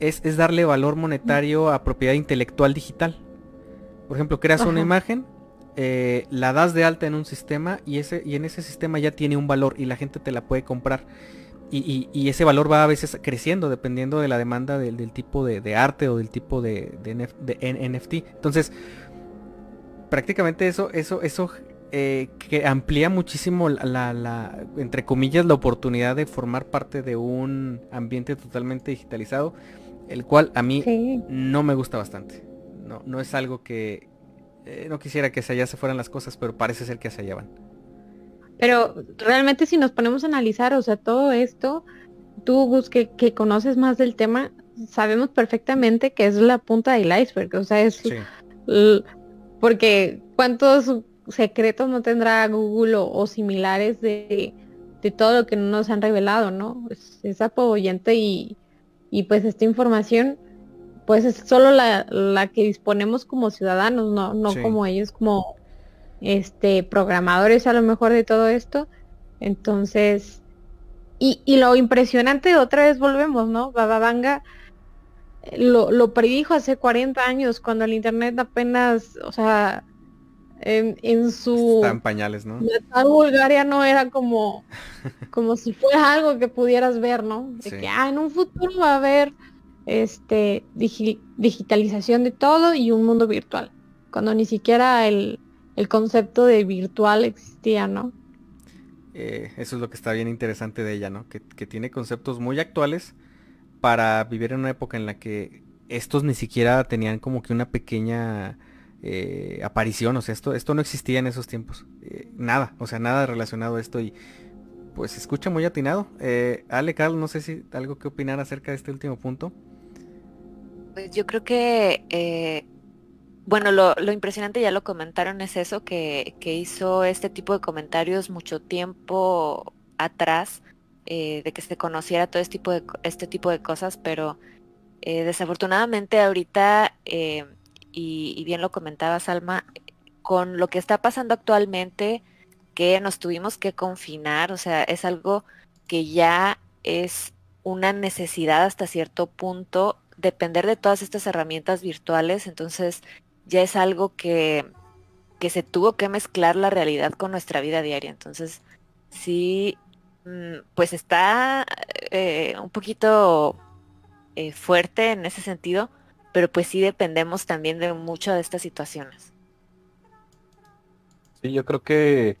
es, es darle valor monetario a propiedad intelectual digital. Por ejemplo, creas una imagen, eh, la das de alta en un sistema y, ese, y en ese sistema ya tiene un valor y la gente te la puede comprar. Y, ese valor va a veces creciendo dependiendo de la demanda del, tipo de, arte o del tipo de, NFT. Entonces, prácticamente eso, eso, eso eh, que amplía muchísimo la, la, entre comillas, la oportunidad de formar parte de un ambiente totalmente digitalizado el cual a mí no me gusta bastante. No, no es algo que eh, no quisiera que hacia allá se fueran las cosas, pero parece ser que hacia allá van. Pero realmente si nos ponemos a analizar, o sea, todo esto, tú Gus, que, conoces más del tema, sabemos perfectamente que es la punta del iceberg, o sea, es porque cuántos secretos no tendrá Google o, similares de, todo lo que no nos han revelado, ¿no? Es, es apoyante y, y pues esta información pues es solo la, la que disponemos como ciudadanos, no, no como ellos como este programadores a lo mejor de todo esto. Entonces, y, y lo impresionante, otra vez volvemos, ¿no? Bababanga lo, lo predijo hace 40 años, cuando el internet apenas, o sea, en, su Están pañales, ¿no? La Bulgaria no era como <laughs> como si fuera algo que pudieras ver, ¿no? De que ah, en un futuro va a haber este digitalización de todo y un mundo virtual. Cuando ni siquiera el, el concepto de virtual existía, ¿no? Eh, eso es lo que está bien interesante de ella, ¿no? Que, que tiene conceptos muy actuales para vivir en una época en la que estos ni siquiera tenían como que una pequeña eh, aparición, o sea, esto, esto no existía en esos tiempos. Eh, nada, o sea, nada relacionado a esto y pues escucha muy atinado. Eh, Ale, Carl, no sé si algo que opinar acerca de este último punto. Pues yo creo que, bueno, lo, impresionante ya lo comentaron, es eso, que, hizo este tipo de comentarios mucho tiempo atrás, de que se conociera todo este tipo de, este tipo de cosas, pero desafortunadamente ahorita y, bien lo comentaba Salma, con lo que está pasando actualmente, que nos tuvimos que confinar, o sea, es algo que ya es una necesidad hasta cierto punto depender de todas estas herramientas virtuales, entonces ya es algo que, que se tuvo que mezclar la realidad con nuestra vida diaria. Entonces, sí, mm, pues está eh, un poquito eh, fuerte en ese sentido, pero pues sí dependemos también de mucho de estas situaciones. Sí, yo creo que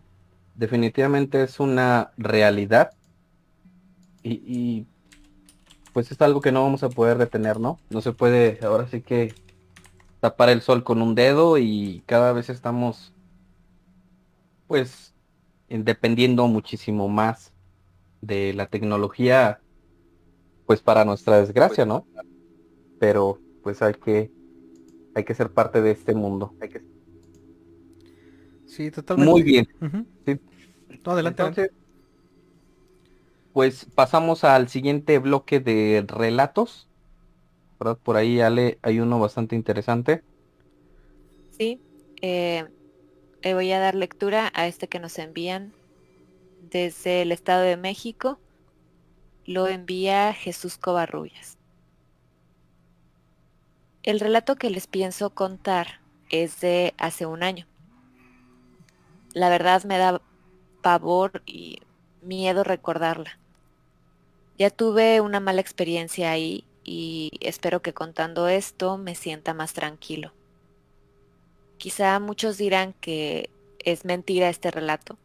definitivamente es una realidad y, pues es algo que no vamos a poder detener, ¿no? No se puede ahora sí que tapar el sol con un dedo y cada vez estamos pues dependiendo muchísimo más de la tecnología pues para nuestra desgracia, ¿no? Pero pues hay que, hay que ser parte de este mundo. Hay que... Sí, totalmente. Muy bien. adelante. Pues pasamos al siguiente bloque de relatos. Por ahí, Ale, hay uno bastante interesante. Sí, eh, voy a dar lectura a este que nos envían desde el Estado de México. Lo envía Jesús Covarrubias. El relato que les pienso contar es de hace un año. La verdad me da pavor y miedo recordarla. Ya tuve una mala experiencia ahí y espero que contando esto me sienta más tranquilo. Quizá muchos dirán que es mentira este relato,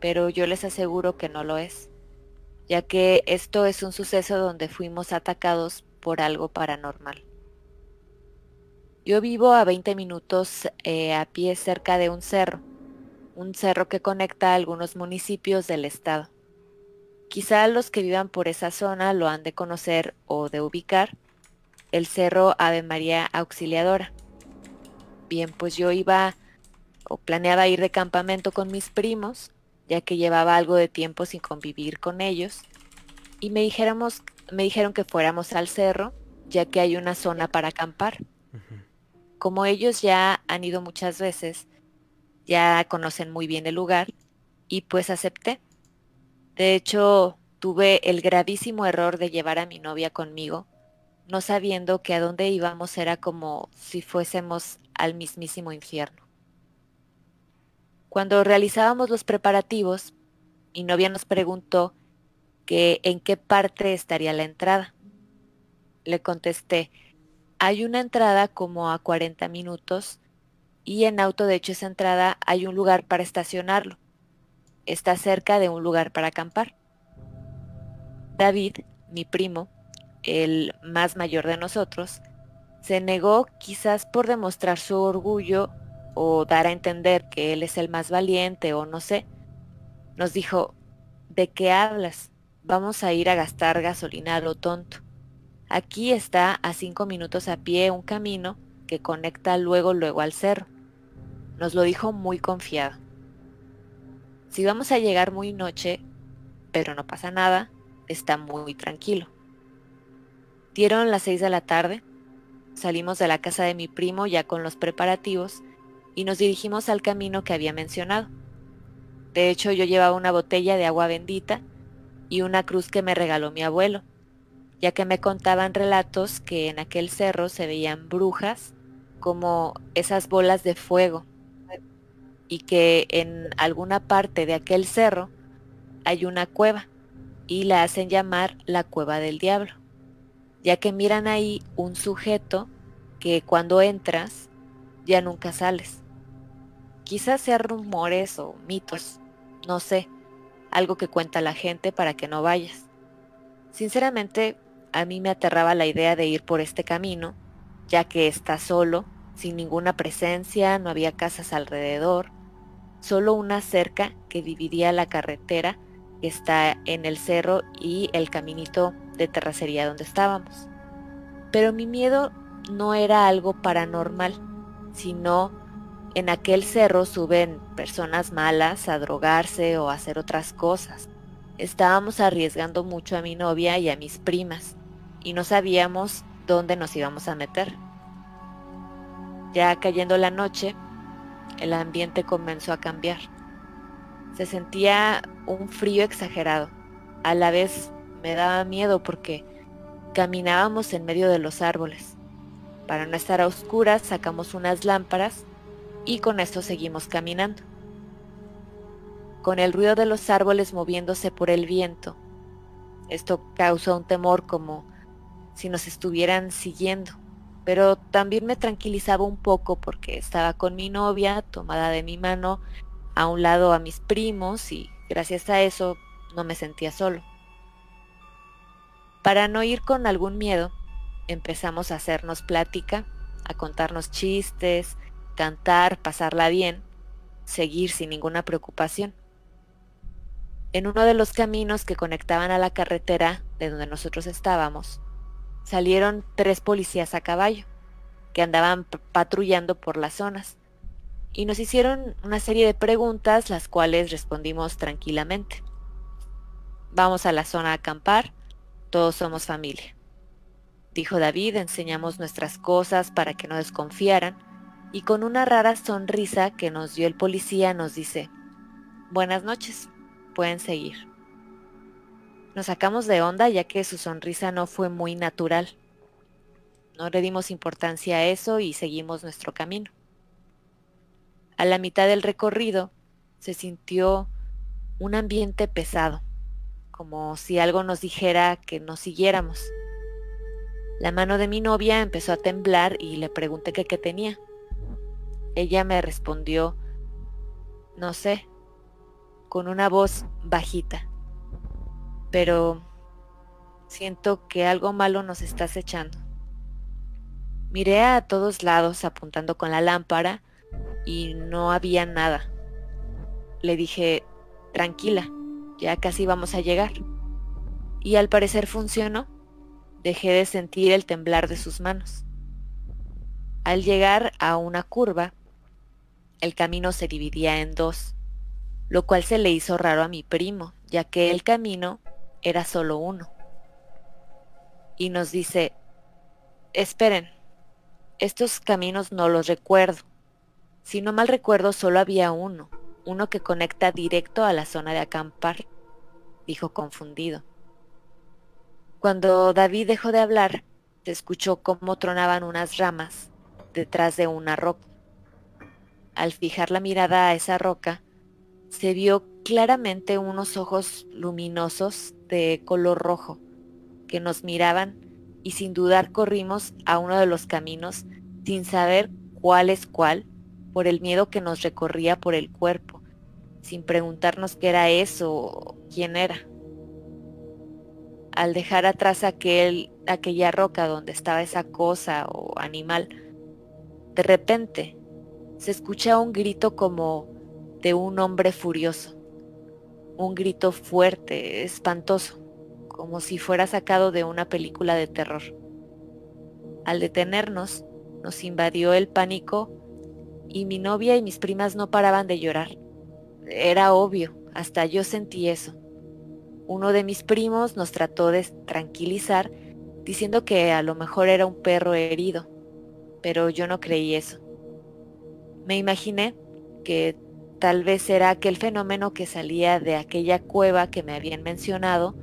pero yo les aseguro que no lo es, ya que esto es un suceso donde fuimos atacados por algo paranormal. Yo vivo a 20 minutos eh, a pie cerca de un cerro, un cerro que conecta algunos municipios del estado. Quizá los que vivan por esa zona lo han de conocer o de ubicar, el cerro Ave María Auxiliadora. Bien, pues yo iba o planeaba ir de campamento con mis primos, ya que llevaba algo de tiempo sin convivir con ellos, y me, dijéramos, me dijeron que fuéramos al cerro, ya que hay una zona para acampar como ellos ya han ido muchas veces, ya conocen muy bien el lugar y pues acepté. De hecho, tuve el gravísimo error de llevar a mi novia conmigo, no sabiendo que a dónde íbamos era como si fuésemos al mismísimo infierno. Cuando realizábamos los preparativos, mi novia nos preguntó que en qué parte estaría la entrada. Le contesté hay una entrada como a 40 minutos y en auto de hecho esa entrada hay un lugar para estacionarlo. Está cerca de un lugar para acampar. David, mi primo, el más mayor de nosotros, se negó quizás por demostrar su orgullo o dar a entender que él es el más valiente o no sé. Nos dijo, ¿de qué hablas? Vamos a ir a gastar gasolina a lo tonto. Aquí está a cinco minutos a pie un camino que conecta luego luego al cerro. Nos lo dijo muy confiado. Si vamos a llegar muy noche, pero no pasa nada, está muy tranquilo. Dieron las seis de la tarde, salimos de la casa de mi primo ya con los preparativos y nos dirigimos al camino que había mencionado. De hecho, yo llevaba una botella de agua bendita y una cruz que me regaló mi abuelo, ya que me contaban relatos que en aquel cerro se veían brujas como esas bolas de fuego y que en alguna parte de aquel cerro hay una cueva y la hacen llamar la cueva del diablo, ya que miran ahí un sujeto que cuando entras ya nunca sales. Quizás sean rumores o mitos, no sé, algo que cuenta la gente para que no vayas. Sinceramente, a mí me aterraba la idea de ir por este camino, ya que está solo, sin ninguna presencia, no había casas alrededor, solo una cerca que dividía la carretera que está en el cerro y el caminito de terracería donde estábamos. Pero mi miedo no era algo paranormal, sino en aquel cerro suben personas malas a drogarse o a hacer otras cosas. Estábamos arriesgando mucho a mi novia y a mis primas y no sabíamos dónde nos íbamos a meter. Ya cayendo la noche, el ambiente comenzó a cambiar. Se sentía un frío exagerado. A la vez me daba miedo porque caminábamos en medio de los árboles. Para no estar a oscuras sacamos unas lámparas y con esto seguimos caminando. Con el ruido de los árboles moviéndose por el viento, esto causó un temor como si nos estuvieran siguiendo pero también me tranquilizaba un poco porque estaba con mi novia tomada de mi mano a un lado a mis primos y gracias a eso no me sentía solo. Para no ir con algún miedo, empezamos a hacernos plática, a contarnos chistes, cantar, pasarla bien, seguir sin ninguna preocupación. En uno de los caminos que conectaban a la carretera de donde nosotros estábamos, salieron tres policías a caballo que andaban patrullando por las zonas y nos hicieron una serie de preguntas las cuales respondimos tranquilamente. Vamos a la zona a acampar, todos somos familia. Dijo David, enseñamos nuestras cosas para que no desconfiaran y con una rara sonrisa que nos dio el policía nos dice, buenas noches, pueden seguir. Nos sacamos de onda ya que su sonrisa no fue muy natural. No le dimos importancia a eso y seguimos nuestro camino. A la mitad del recorrido se sintió un ambiente pesado, como si algo nos dijera que nos siguiéramos. La mano de mi novia empezó a temblar y le pregunté qué tenía. Ella me respondió, no sé, con una voz bajita pero siento que algo malo nos está acechando. Miré a todos lados apuntando con la lámpara y no había nada. Le dije, tranquila, ya casi vamos a llegar. Y al parecer funcionó. Dejé de sentir el temblar de sus manos. Al llegar a una curva, el camino se dividía en dos, lo cual se le hizo raro a mi primo, ya que el camino era solo uno. Y nos dice, esperen, estos caminos no los recuerdo. Si no mal recuerdo, solo había uno, uno que conecta directo a la zona de acampar, dijo confundido. Cuando David dejó de hablar, se escuchó cómo tronaban unas ramas detrás de una roca. Al fijar la mirada a esa roca, se vio claramente unos ojos luminosos de color rojo que nos miraban y sin dudar corrimos a uno de los caminos sin saber cuál es cuál por el miedo que nos recorría por el cuerpo, sin preguntarnos qué era eso o quién era. al dejar atrás aquel, aquella roca donde estaba esa cosa o animal, de repente se escucha un grito como de un hombre furioso, un grito fuerte, espantoso, como si fuera sacado de una película de terror. Al detenernos, nos invadió el pánico y mi novia y mis primas no paraban de llorar. Era obvio, hasta yo sentí eso. Uno de mis primos nos trató de tranquilizar diciendo que a lo mejor era un perro herido, pero yo no creí eso. Me imaginé que tal vez era aquel fenómeno que salía de aquella cueva que me habían mencionado,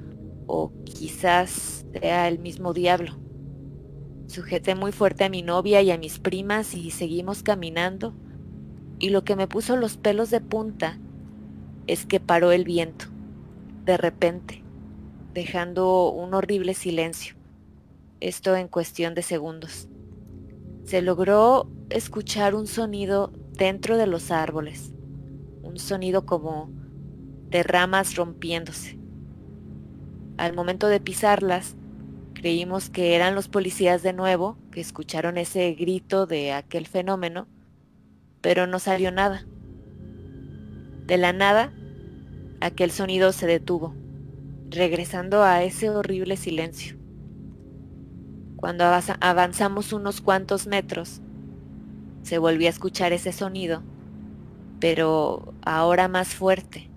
o quizás sea el mismo diablo. Sujeté muy fuerte a mi novia y a mis primas y seguimos caminando, y lo que me puso los pelos de punta es que paró el viento, de repente, dejando un horrible silencio, esto en cuestión de segundos. Se logró escuchar un sonido dentro de los árboles, un sonido como de ramas rompiéndose. Al momento de pisarlas, creímos que eran los policías de nuevo que escucharon ese grito de aquel fenómeno, pero no salió nada. De la nada, aquel sonido se detuvo, regresando a ese horrible silencio. Cuando avanzamos unos cuantos metros, se volvió a escuchar ese sonido, pero ahora más fuerte,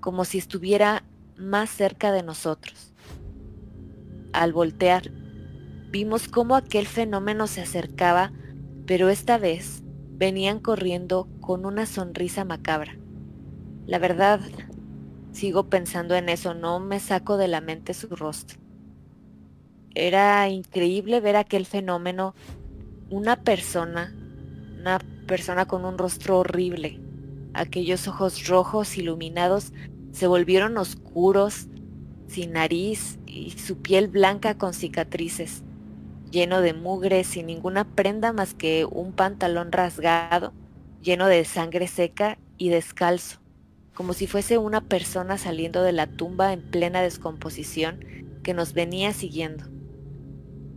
como si estuviera más cerca de nosotros. Al voltear, vimos cómo aquel fenómeno se acercaba, pero esta vez venían corriendo con una sonrisa macabra. La verdad, sigo pensando en eso, no me saco de la mente su rostro. Era increíble ver aquel fenómeno, una persona, una persona con un rostro horrible. Aquellos ojos rojos iluminados se volvieron oscuros, sin nariz y su piel blanca con cicatrices, lleno de mugre, sin ninguna prenda más que un pantalón rasgado, lleno de sangre seca y descalzo, como si fuese una persona saliendo de la tumba en plena descomposición que nos venía siguiendo.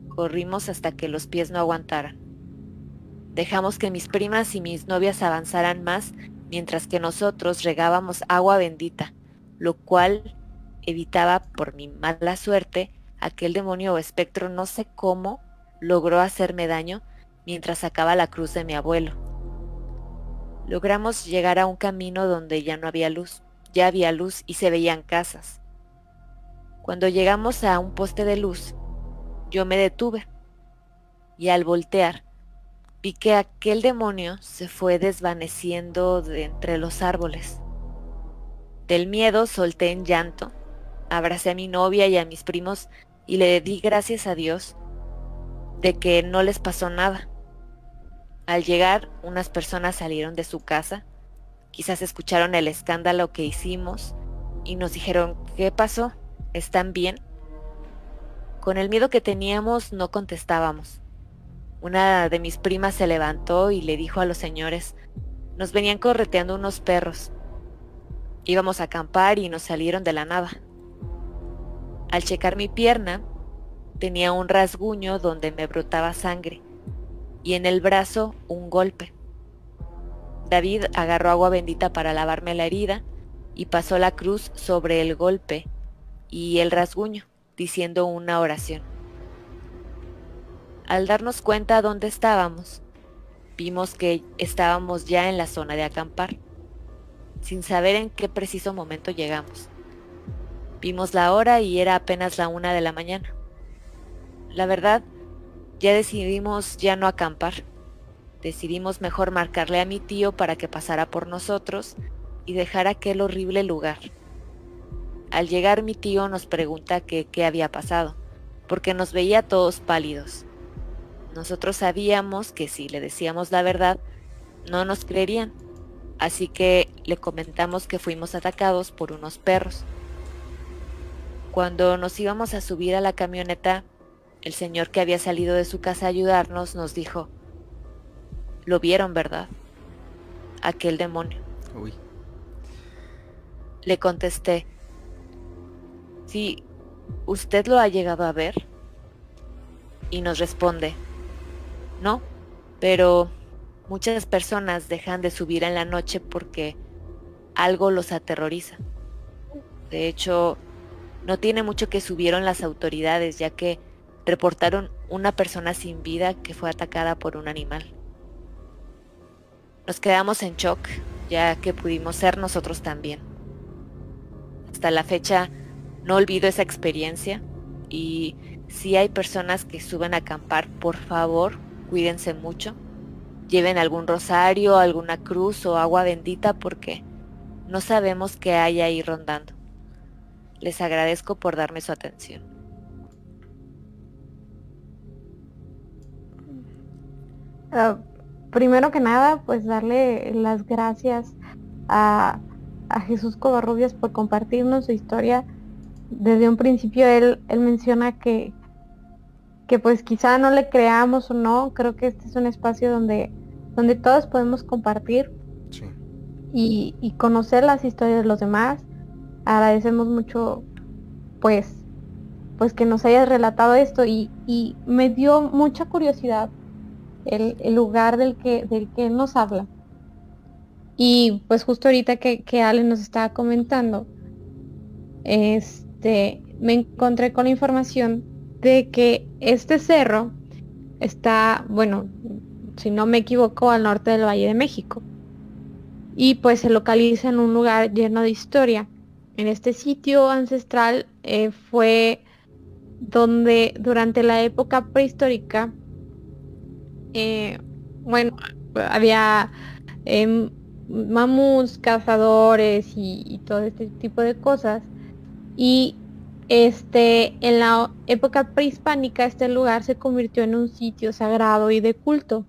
Corrimos hasta que los pies no aguantaran. Dejamos que mis primas y mis novias avanzaran más mientras que nosotros regábamos agua bendita, lo cual evitaba por mi mala suerte aquel demonio o espectro no sé cómo logró hacerme daño mientras sacaba la cruz de mi abuelo. Logramos llegar a un camino donde ya no había luz, ya había luz y se veían casas. Cuando llegamos a un poste de luz, yo me detuve y al voltear vi que aquel demonio se fue desvaneciendo de entre los árboles. Del miedo solté en llanto, abracé a mi novia y a mis primos y le di gracias a Dios de que no les pasó nada. Al llegar, unas personas salieron de su casa, quizás escucharon el escándalo que hicimos y nos dijeron, ¿qué pasó? ¿Están bien? Con el miedo que teníamos no contestábamos. Una de mis primas se levantó y le dijo a los señores, nos venían correteando unos perros. Íbamos a acampar y nos salieron de la nada. Al checar mi pierna, tenía un rasguño donde me brotaba sangre y en el brazo un golpe. David agarró agua bendita para lavarme la herida y pasó la cruz sobre el golpe y el rasguño diciendo una oración. Al darnos cuenta dónde estábamos, vimos que estábamos ya en la zona de acampar, sin saber en qué preciso momento llegamos. Vimos la hora y era apenas la una de la mañana. La verdad, ya decidimos ya no acampar. Decidimos mejor marcarle a mi tío para que pasara por nosotros y dejar aquel horrible lugar. Al llegar mi tío nos pregunta qué había pasado, porque nos veía todos pálidos. Nosotros sabíamos que si le decíamos la verdad, no nos creerían, así que le comentamos que fuimos atacados por unos perros. Cuando nos íbamos a subir a la camioneta, el señor que había salido de su casa a ayudarnos nos dijo, lo vieron, ¿verdad? Aquel demonio. Uy. Le contesté, Sí, ¿usted lo ha llegado a ver? Y nos responde, no, pero muchas personas dejan de subir en la noche porque algo los aterroriza. De hecho, no tiene mucho que subieron las autoridades, ya que reportaron una persona sin vida que fue atacada por un animal. Nos quedamos en shock, ya que pudimos ser nosotros también. Hasta la fecha no olvido esa experiencia y si hay personas que suben a acampar, por favor, cuídense mucho. Lleven algún rosario, alguna cruz o agua bendita porque no sabemos qué hay ahí rondando. Les agradezco por darme su atención. Ah, primero que nada, pues darle las gracias a, Jesús Covarrubias por compartirnos su historia. Desde un principio él, él menciona que, que pues quizá no le creamos o no, creo que este es un espacio donde, donde todos podemos compartir y, y, conocer las historias de los demás. Agradecemos mucho pues, pues que nos hayas relatado esto y, y me dio mucha curiosidad el, el, lugar del que, del que nos habla. Y pues justo ahorita que, que Ale nos estaba comentando, este, me encontré con la información de que este cerro está, bueno, si no me equivoco, al norte del Valle de México. Y pues se localiza en un lugar lleno de historia. En este sitio ancestral eh, fue donde durante la época prehistórica, eh, bueno, había eh, mamuts, cazadores y, y todo este tipo de cosas. Y este, en la época prehispánica este lugar se convirtió en un sitio sagrado y de culto.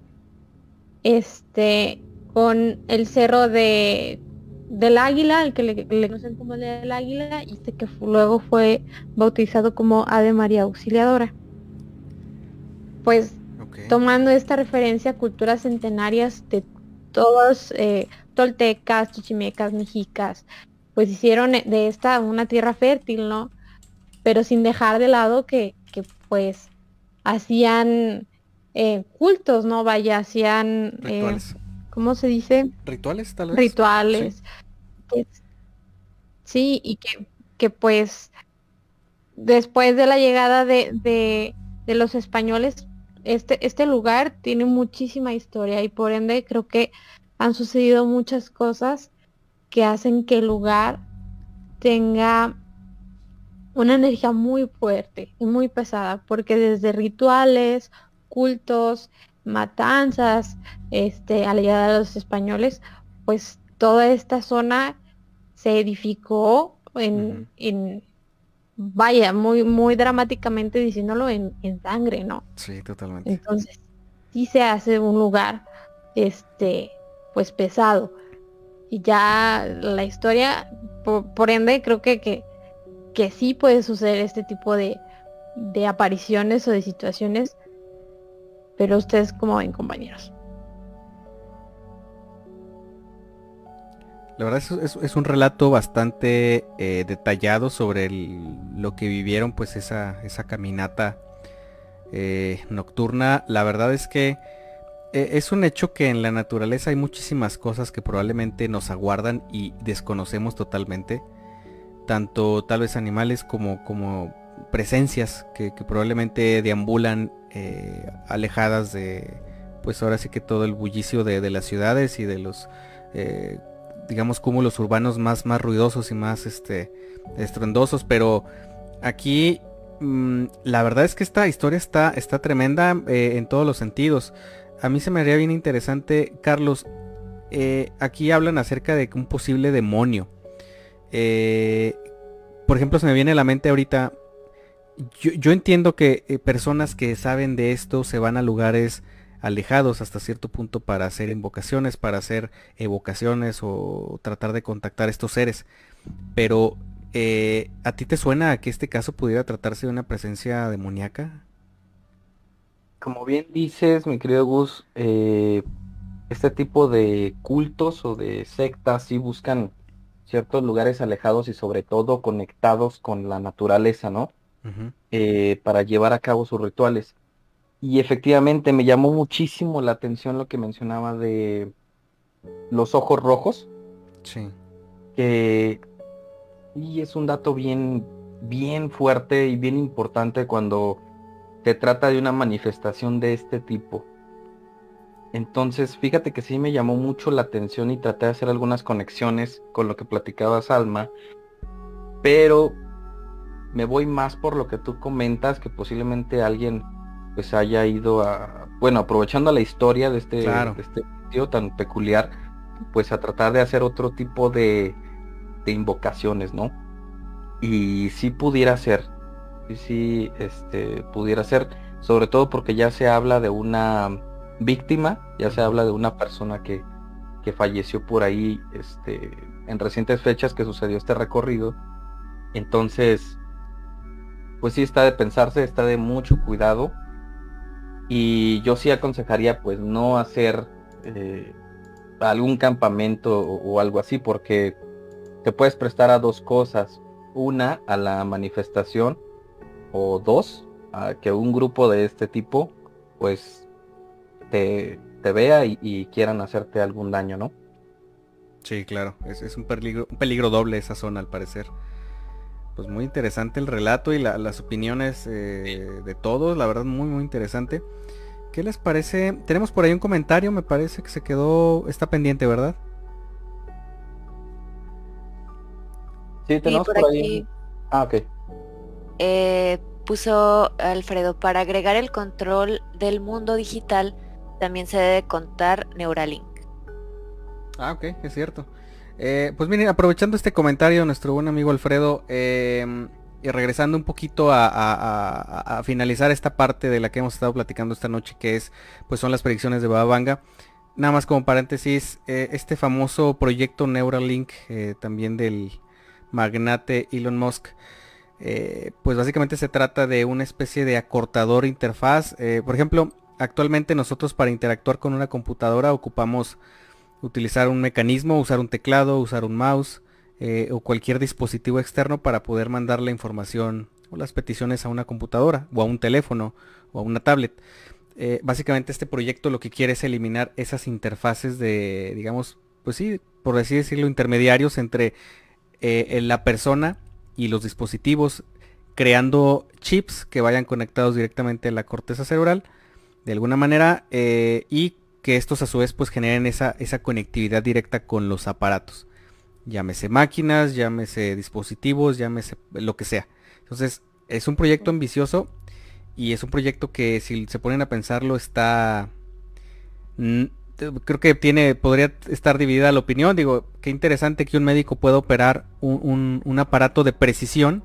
Este, con el cerro de del águila, el que le, conocen como el del águila, y este que luego fue bautizado como Ave María Auxiliadora. Pues tomando esta referencia a culturas centenarias de todos, eh, toltecas, chichimecas, mexicas, pues hicieron de esta una tierra fértil, ¿no? Pero sin dejar de lado que, que pues hacían eh, cultos, ¿no? Vaya, hacían... Eh. ¿Cómo se dice? Rituales, tal vez. Rituales. Sí, y que, que pues después de la llegada de, de, de, los españoles, este, este lugar tiene muchísima historia y por ende creo que han sucedido muchas cosas que hacen que el lugar tenga una energía muy fuerte y muy pesada, porque desde rituales, cultos, matanzas, este, a la llegada de los españoles, pues toda esta zona se edificó en, en vaya, muy, muy dramáticamente diciéndolo en, en, sangre, ¿no? Sí, totalmente. Entonces, sí se hace un lugar, este, pues pesado. Y ya la historia, por, ende, creo que, que que sí puede suceder este tipo de, de apariciones o de situaciones, pero ustedes cómo ven compañeros. La verdad es, es, un relato bastante eh, detallado sobre lo que vivieron, pues esa, esa caminata eh, nocturna. La verdad es que eh, es un hecho que en la naturaleza hay muchísimas cosas que probablemente nos aguardan y desconocemos totalmente tanto tal vez animales como, como presencias que, probablemente deambulan eh, alejadas de, pues ahora sí que todo el bullicio de, las ciudades y de los, eh, digamos, cúmulos urbanos más, más ruidosos y más este, estruendosos, pero aquí mm, la verdad es que esta historia está, está tremenda eh, en todos los sentidos. A mí se me haría bien interesante, Carlos, aquí hablan acerca de un posible demonio. Eh, por ejemplo, se me viene a la mente ahorita, yo, entiendo que eh, personas que saben de esto se van a lugares alejados hasta cierto punto para hacer invocaciones, para hacer evocaciones o tratar de contactar a estos seres. Pero, eh, ¿a ti te suena que este caso pudiera tratarse de una presencia demoníaca? Como bien dices, mi querido Gus, este tipo de cultos o de sectas sí buscan ciertos lugares alejados y sobre todo conectados con la naturaleza, ¿no? eh, para llevar a cabo sus rituales. Y efectivamente me llamó muchísimo la atención lo que mencionaba de los ojos rojos. Sí. Que y es un dato bien, bien fuerte y bien importante cuando te trata de una manifestación de este tipo. Entonces, fíjate que sí me llamó mucho la atención y traté de hacer algunas conexiones con lo que platicaba Salma, pero me voy más por lo que tú comentas, que posiblemente alguien pues haya ido a, bueno, aprovechando la historia de este, de este sitio tan peculiar, pues a tratar de hacer otro tipo de, de invocaciones, ¿no? Y si pudiera ser, sí, sí, este, pudiera ser, sobre todo porque ya se habla de una víctima, ya se habla de una persona que, que falleció por ahí, este, en recientes fechas que sucedió este recorrido. Entonces, pues sí está de pensarse, está de mucho cuidado. Y yo sí aconsejaría pues no hacer eh, algún campamento o, algo así porque te puedes prestar a dos cosas. Una, a la manifestación. O dos, a que un grupo de este tipo, pues, te, te vea y, quieran hacerte algún daño, ¿no? Sí, claro. Es, un, peligro, un peligro doble esa zona, al parecer. Pues muy interesante el relato y las opiniones eh, de todos. La verdad, muy, muy interesante. ¿Qué les parece? Tenemos por ahí un comentario, me parece que se quedó, está pendiente, ¿verdad? Sí, tenemos por, ahí. Ah, ok. Eh, puso Alfredo, para agregar el control del mundo digital, también se debe contar Neuralink. Ah, ok, es cierto. Eh, pues miren, aprovechando este comentario de nuestro buen amigo Alfredo, em, y regresando un poquito a, finalizar esta parte de la que hemos estado platicando esta noche, que es, pues son las predicciones de Babanga. Nada más como paréntesis, eh, este famoso proyecto Neuralink, también del, magnate Elon Musk. Eh, pues básicamente se trata de una especie de acortador interfaz. Eh, por ejemplo, actualmente nosotros para interactuar con una computadora ocupamos utilizar un mecanismo, usar un teclado, usar un mouse eh, o cualquier dispositivo externo para poder mandar la información o las peticiones a una computadora o a un teléfono o a una tablet. básicamente este proyecto lo que quiere es eliminar esas interfaces de, digamos, pues sí, por así decirlo, intermediarios entre eh, la persona y los dispositivos creando chips que vayan conectados directamente a la corteza cerebral de alguna manera eh, y que estos a su vez pues generen esa, esa conectividad directa con los aparatos. Llámese máquinas, llámese dispositivos, llámese lo que sea. Entonces es un proyecto ambicioso y es un proyecto que si se ponen a pensarlo está creo que tiene, podría estar dividida la opinión. Digo, qué interesante que un médico pueda operar un, aparato de precisión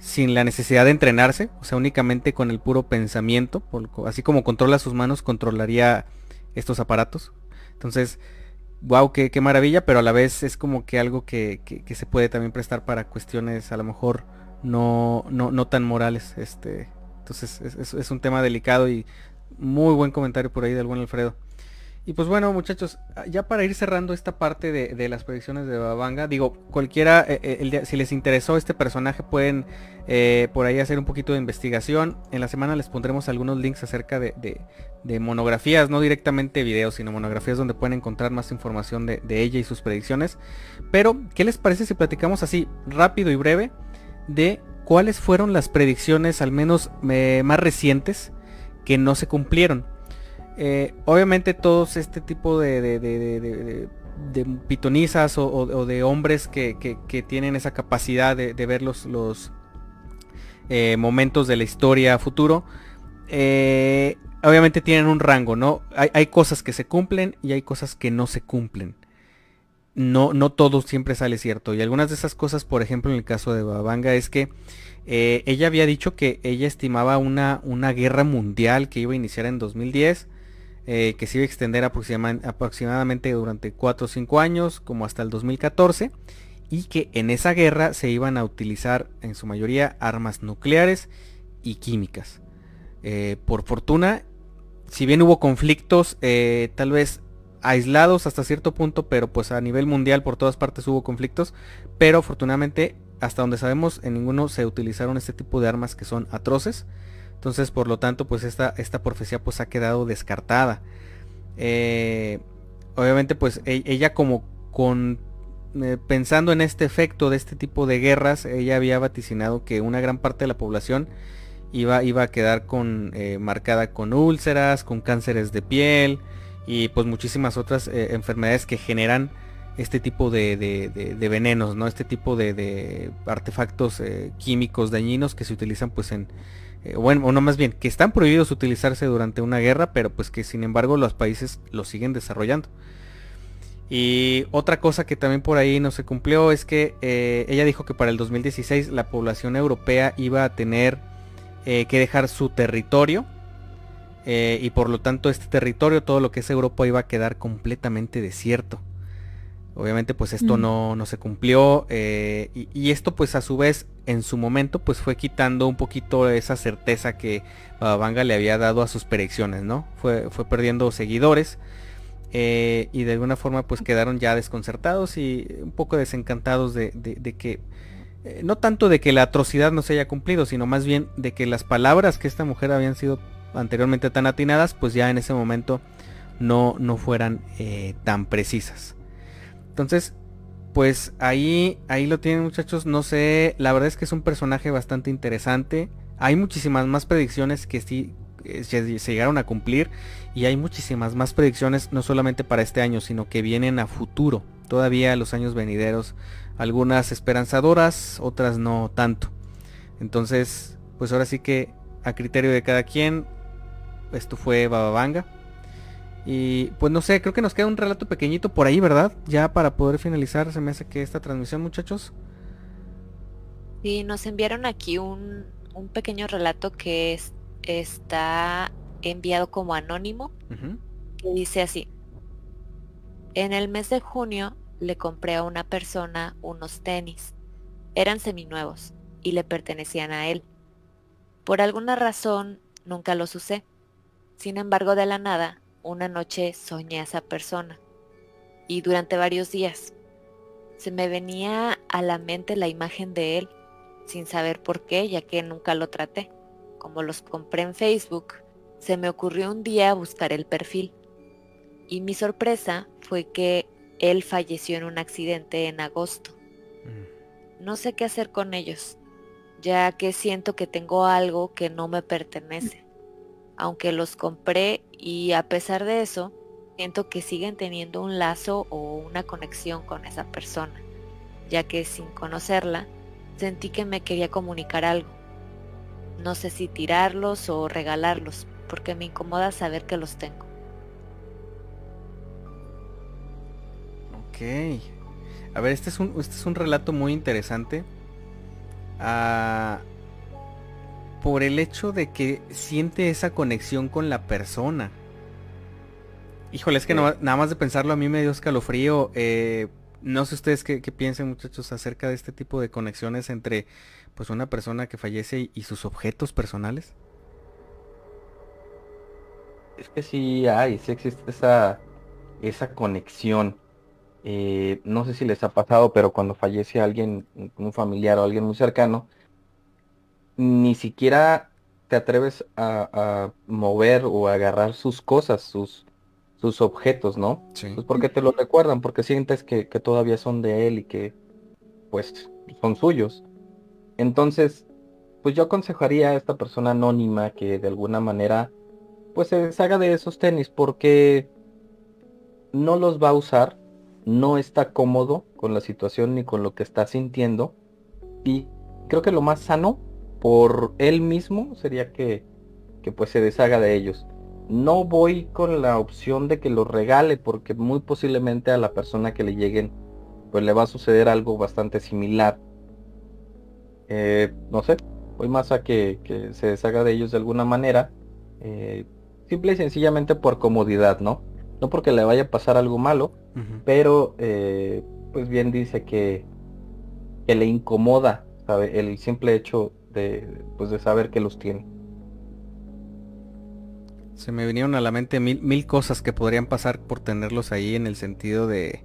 sin la necesidad de entrenarse, o sea, únicamente con el puro pensamiento, así como controla sus manos, controlaría estos aparatos. Entonces, wow, qué, maravilla, pero a la vez es como que algo que, se puede también prestar para cuestiones a lo mejor no, no, no tan morales. Este, entonces, es, es un tema delicado y muy buen comentario por ahí del buen Alfredo. Y pues bueno muchachos, ah, ya para ir cerrando esta parte de, las predicciones de Babanga, digo, cualquiera, eh, eh, si les interesó este personaje pueden eh, por ahí hacer un poquito de investigación. En la semana les pondremos algunos links acerca de, monografías, no directamente videos, sino monografías donde pueden encontrar más información de, ella y sus predicciones. Pero, ¿qué les parece si platicamos así, rápido y breve, de cuáles fueron las predicciones, al menos más recientes, que no se cumplieron? Eh, obviamente todos este tipo de, de, pitonizas o, de hombres que, tienen esa capacidad de, ver los, eh, momentos de la historia futuro, eh, obviamente tienen un rango, ¿no? Hay, cosas que se cumplen y hay cosas que no se cumplen. No, no todo siempre sale cierto. Y algunas de esas cosas, por ejemplo, en el caso de Babanga, es que ella había dicho que ella estimaba una, una guerra mundial que iba a iniciar en 2010 eh, que se iba a extender aproximadamente durante 4 o 5 años, como hasta el 2014, y que en esa guerra se iban a utilizar en su mayoría armas nucleares y químicas. Eh, por fortuna, si bien hubo conflictos, eh, tal vez aislados hasta cierto punto, pero pues a nivel mundial por todas partes hubo conflictos, pero afortunadamente hasta donde sabemos, en ninguno se utilizaron este tipo de armas que son atroces. Entonces, por lo tanto, pues esta, esta profecía pues ha quedado descartada. Eh, obviamente, pues e, ella como con eh, pensando en este efecto de este tipo de guerras, ella había vaticinado que una gran parte de la población iba, iba a quedar con eh, marcada con úlceras, con cánceres de piel y pues muchísimas otras enfermedades que generan este tipo de, venenos, ¿no? Este tipo de, artefactos químicos dañinos que se utilizan pues en, eh, bueno, no más bien, que están prohibidos utilizarse durante una guerra, pero pues que sin embargo los países lo siguen desarrollando. Y otra cosa que también por ahí no se cumplió es que eh, ella dijo que para el 2016 la población europea iba a tener eh, que dejar su territorio y por lo tanto este territorio, todo lo que es Europa iba a quedar completamente desierto. Obviamente pues esto mm. no, no, se cumplió y, y, esto pues a su vez en su momento pues fue quitando un poquito esa certeza que Babanga le había dado a sus predicciones, ¿no? Fue, fue perdiendo seguidores eh, y de alguna forma pues quedaron ya desconcertados y un poco desencantados de, que, eh, no tanto de que la atrocidad no se haya cumplido, sino más bien de que las palabras que esta mujer habían sido anteriormente tan atinadas, pues ya en ese momento no, no fueran eh, tan precisas. Entonces, pues ahí, ahí lo tienen muchachos, no sé, la verdad es que es un personaje bastante interesante. Hay muchísimas más predicciones que sí eh, se, llegaron a cumplir y hay muchísimas más predicciones no solamente para este año, sino que vienen a futuro, todavía los años venideros, algunas esperanzadoras, otras no tanto. Entonces, pues ahora sí que a criterio de cada quien, esto fue Bababanga. Y pues no sé, creo que nos queda un relato pequeñito por ahí, ¿verdad? Ya para poder finalizar, se me hace que esta transmisión, muchachos. Sí, nos enviaron aquí un, un pequeño relato que es, está enviado como anónimo, que dice así. En el mes de junio le compré a una persona unos tenis. Eran seminuevos y le pertenecían a él. Por alguna razón nunca los usé. Sin embargo, de la nada una noche soñé a esa persona y durante varios días se me venía a la mente la imagen de él, sin saber por qué, ya que nunca lo traté. Como los compré en Facebook, se me ocurrió un día buscar el perfil. Y mi sorpresa fue que él falleció en un accidente en agosto. Mm. No sé qué hacer con ellos, ya que siento que tengo algo que no me pertenece aunque los compré y a pesar de eso, siento que siguen teniendo un lazo o una conexión con esa persona, ya que sin conocerla, sentí que me quería comunicar algo. No sé si tirarlos o regalarlos, porque me incomoda saber que los tengo. Ok. A ver, este es un, este es un relato muy interesante. Ah, por el hecho de que siente esa conexión con la persona. Híjole, es que nada más de pensarlo a mí me dio escalofrío. Eh, no sé ustedes qué, piensen muchachos acerca de este tipo de conexiones entre pues una persona que fallece y, sus objetos personales. Es que sí hay, sí existe esa, esa conexión. Eh, no sé si les ha pasado, pero cuando fallece alguien, un familiar o alguien muy cercano, ni siquiera te atreves a, mover o agarrar sus cosas, sus, sus objetos, ¿no? Sí. Pues porque te lo recuerdan, porque sientes que, todavía son de él y que pues son suyos. Entonces, pues yo aconsejaría a esta persona anónima que de alguna manera pues se deshaga de esos tenis porque no los va a usar, no está cómodo con la situación ni con lo que está sintiendo y creo que lo más sano por él mismo sería que, que pues se deshaga de ellos. No voy con la opción de que los regale porque muy posiblemente a la persona que le lleguen pues le va a suceder algo bastante similar. Eh, no sé, voy más a que, se deshaga de ellos de alguna manera. Eh, simple y sencillamente por comodidad, ¿no? No porque le vaya a pasar algo malo, pero eh, pues bien dice que, que le incomoda, ¿sabe? El simple hecho de, pues de saber que los tiene. Se me vinieron a la mente mil, mil cosas que podrían pasar por tenerlos ahí en el sentido de,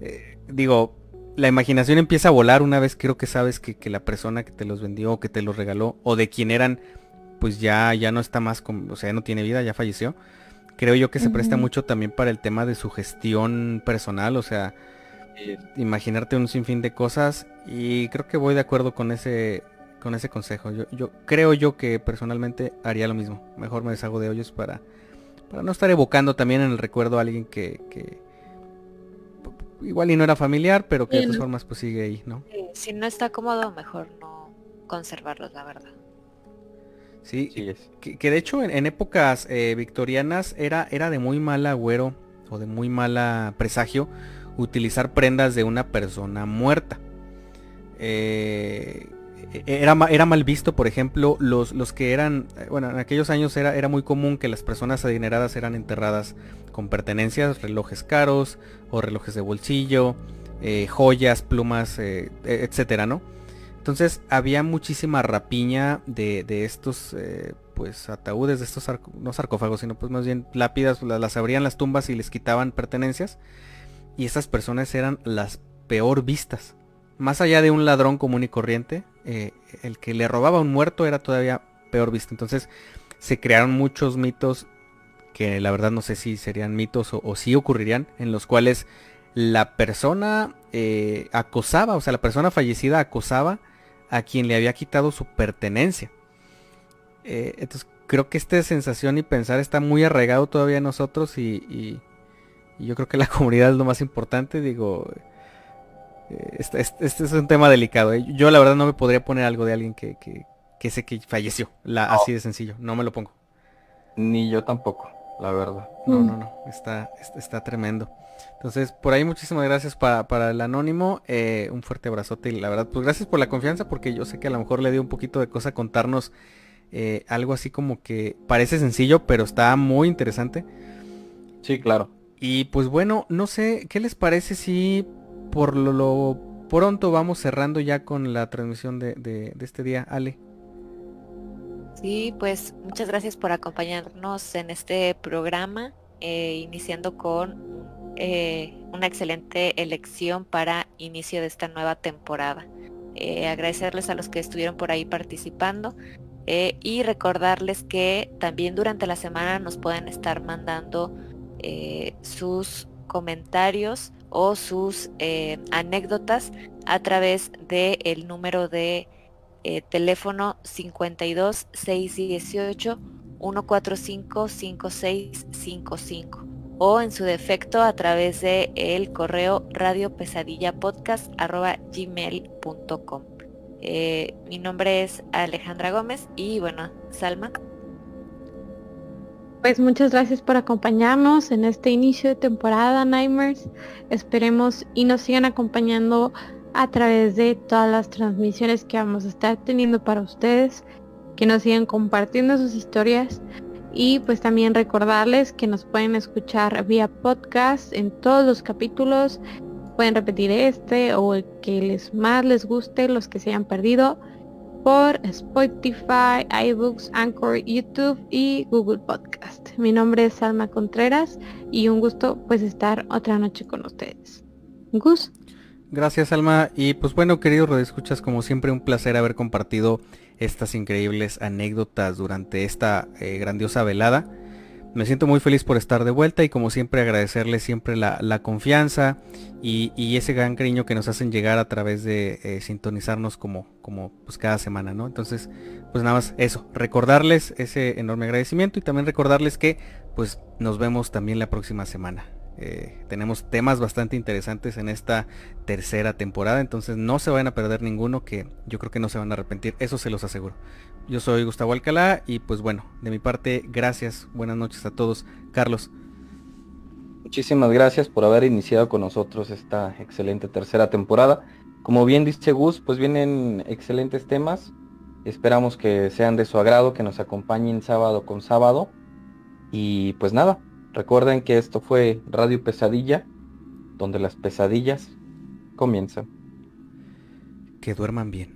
eh, digo, la imaginación empieza a volar una vez creo que sabes que, la persona que te los vendió o que te los regaló o de quien eran, pues ya, ya no está más, con, o sea, no tiene vida, ya falleció. Creo yo que se presta mucho también para el tema de su gestión personal, o sea, imaginarte un sinfín de cosas y creo que voy de acuerdo con ese con ese consejo. Yo, yo creo yo que personalmente haría lo mismo. Mejor me deshago de hoyos para, para no estar evocando también en el recuerdo a alguien que, que igual y no era familiar, pero que de todas formas pues sigue ahí, ¿no? Si no está cómodo, mejor no conservarlos, la verdad. Sí, que, de hecho en, épocas eh, victorianas era, era de muy mal agüero o de muy mala presagio utilizar prendas de una persona muerta. Eh, era, era mal visto, por ejemplo, los, los que eran, eh, bueno, en aquellos años era, era muy común que las personas adineradas eran enterradas con pertenencias, relojes caros o relojes de bolsillo, eh, joyas, plumas, eh, e, etcétera, ¿no? Entonces había muchísima rapiña de, estos, pues, ataúdes, de estos, no sarcófagos, sino pues más bien lápidas, las, las abrían las tumbas y les quitaban pertenencias. Y esas personas eran las peor vistas más allá de un ladrón común y corriente, eh, el que le robaba a un muerto era todavía peor visto. Entonces se crearon muchos mitos que la verdad no sé si serían mitos o, si ocurrirían, en los cuales la persona eh, acosaba, o sea, la persona fallecida acosaba a quien le había quitado su pertenencia. Eh, entonces creo que esta sensación y pensar está muy arraigado todavía en nosotros y, y yo creo que la <laughs> comunidad es lo más importante, digo este, este, es un tema delicado. ¿eh? Yo la verdad no me podría poner algo de alguien que, que, sé que falleció. La, Así de sencillo. No me lo pongo. Ni yo tampoco, la verdad. No, no, no. Está, está, tremendo. Entonces, por ahí muchísimas gracias para, el anónimo. Eh, un fuerte abrazote y la verdad, pues gracias por la confianza porque yo sé que a lo mejor le dio un poquito de cosa contarnos eh, algo así como que parece sencillo, pero está muy interesante. Sí, claro. Y pues bueno, no sé, ¿qué les parece si por lo, pronto vamos cerrando ya con la transmisión de, este día, Ale. Sí, pues muchas gracias por acompañarnos en este programa, eh, iniciando con eh, una excelente elección para inicio de esta nueva temporada. Eh, agradecerles a los que estuvieron por ahí participando y recordarles que también durante la semana nos pueden estar mandando sus comentarios o sus eh, anécdotas a través del el número de eh, teléfono 52 618 145 5655 o en su defecto a través de el correo radio pesadilla podcast gmail.com. Eh, mi nombre es Alejandra Gómez y bueno, Salma. Pues muchas gracias por acompañarnos en este inicio de temporada Nightmares. Esperemos y nos sigan acompañando a través de todas las transmisiones que vamos a estar teniendo para ustedes, que nos sigan compartiendo sus historias y pues también recordarles que nos pueden escuchar vía podcast en todos los capítulos. Pueden repetir este o el que les más les guste, los que se hayan perdido por Spotify, iBooks, Anchor, YouTube y Google Podcast. Mi nombre es Salma Contreras y un gusto pues estar otra noche con ustedes. Gus. Gracias Alma y pues bueno queridos escuchas como siempre un placer haber compartido estas increíbles anécdotas durante esta eh, grandiosa velada. Me siento muy feliz por estar de vuelta y como siempre agradecerles siempre la, confianza y, ese gran cariño que nos hacen llegar a través de eh, sintonizarnos como, como pues cada semana, ¿no? Entonces, pues nada más eso, recordarles ese enorme agradecimiento y también recordarles que pues nos vemos también la próxima semana. Eh, tenemos temas bastante interesantes en esta tercera temporada, entonces no se van a perder ninguno que yo creo que no se van a arrepentir, eso se los aseguro. Yo soy Gustavo Alcalá y pues bueno, de mi parte, gracias, buenas noches a todos. Carlos. Muchísimas gracias por haber iniciado con nosotros esta excelente tercera temporada. Como bien dice Gus, pues vienen excelentes temas. Esperamos que sean de su agrado, que nos acompañen sábado con sábado. Y pues nada, recuerden que esto fue Radio Pesadilla, donde las pesadillas comienzan. Que duerman bien.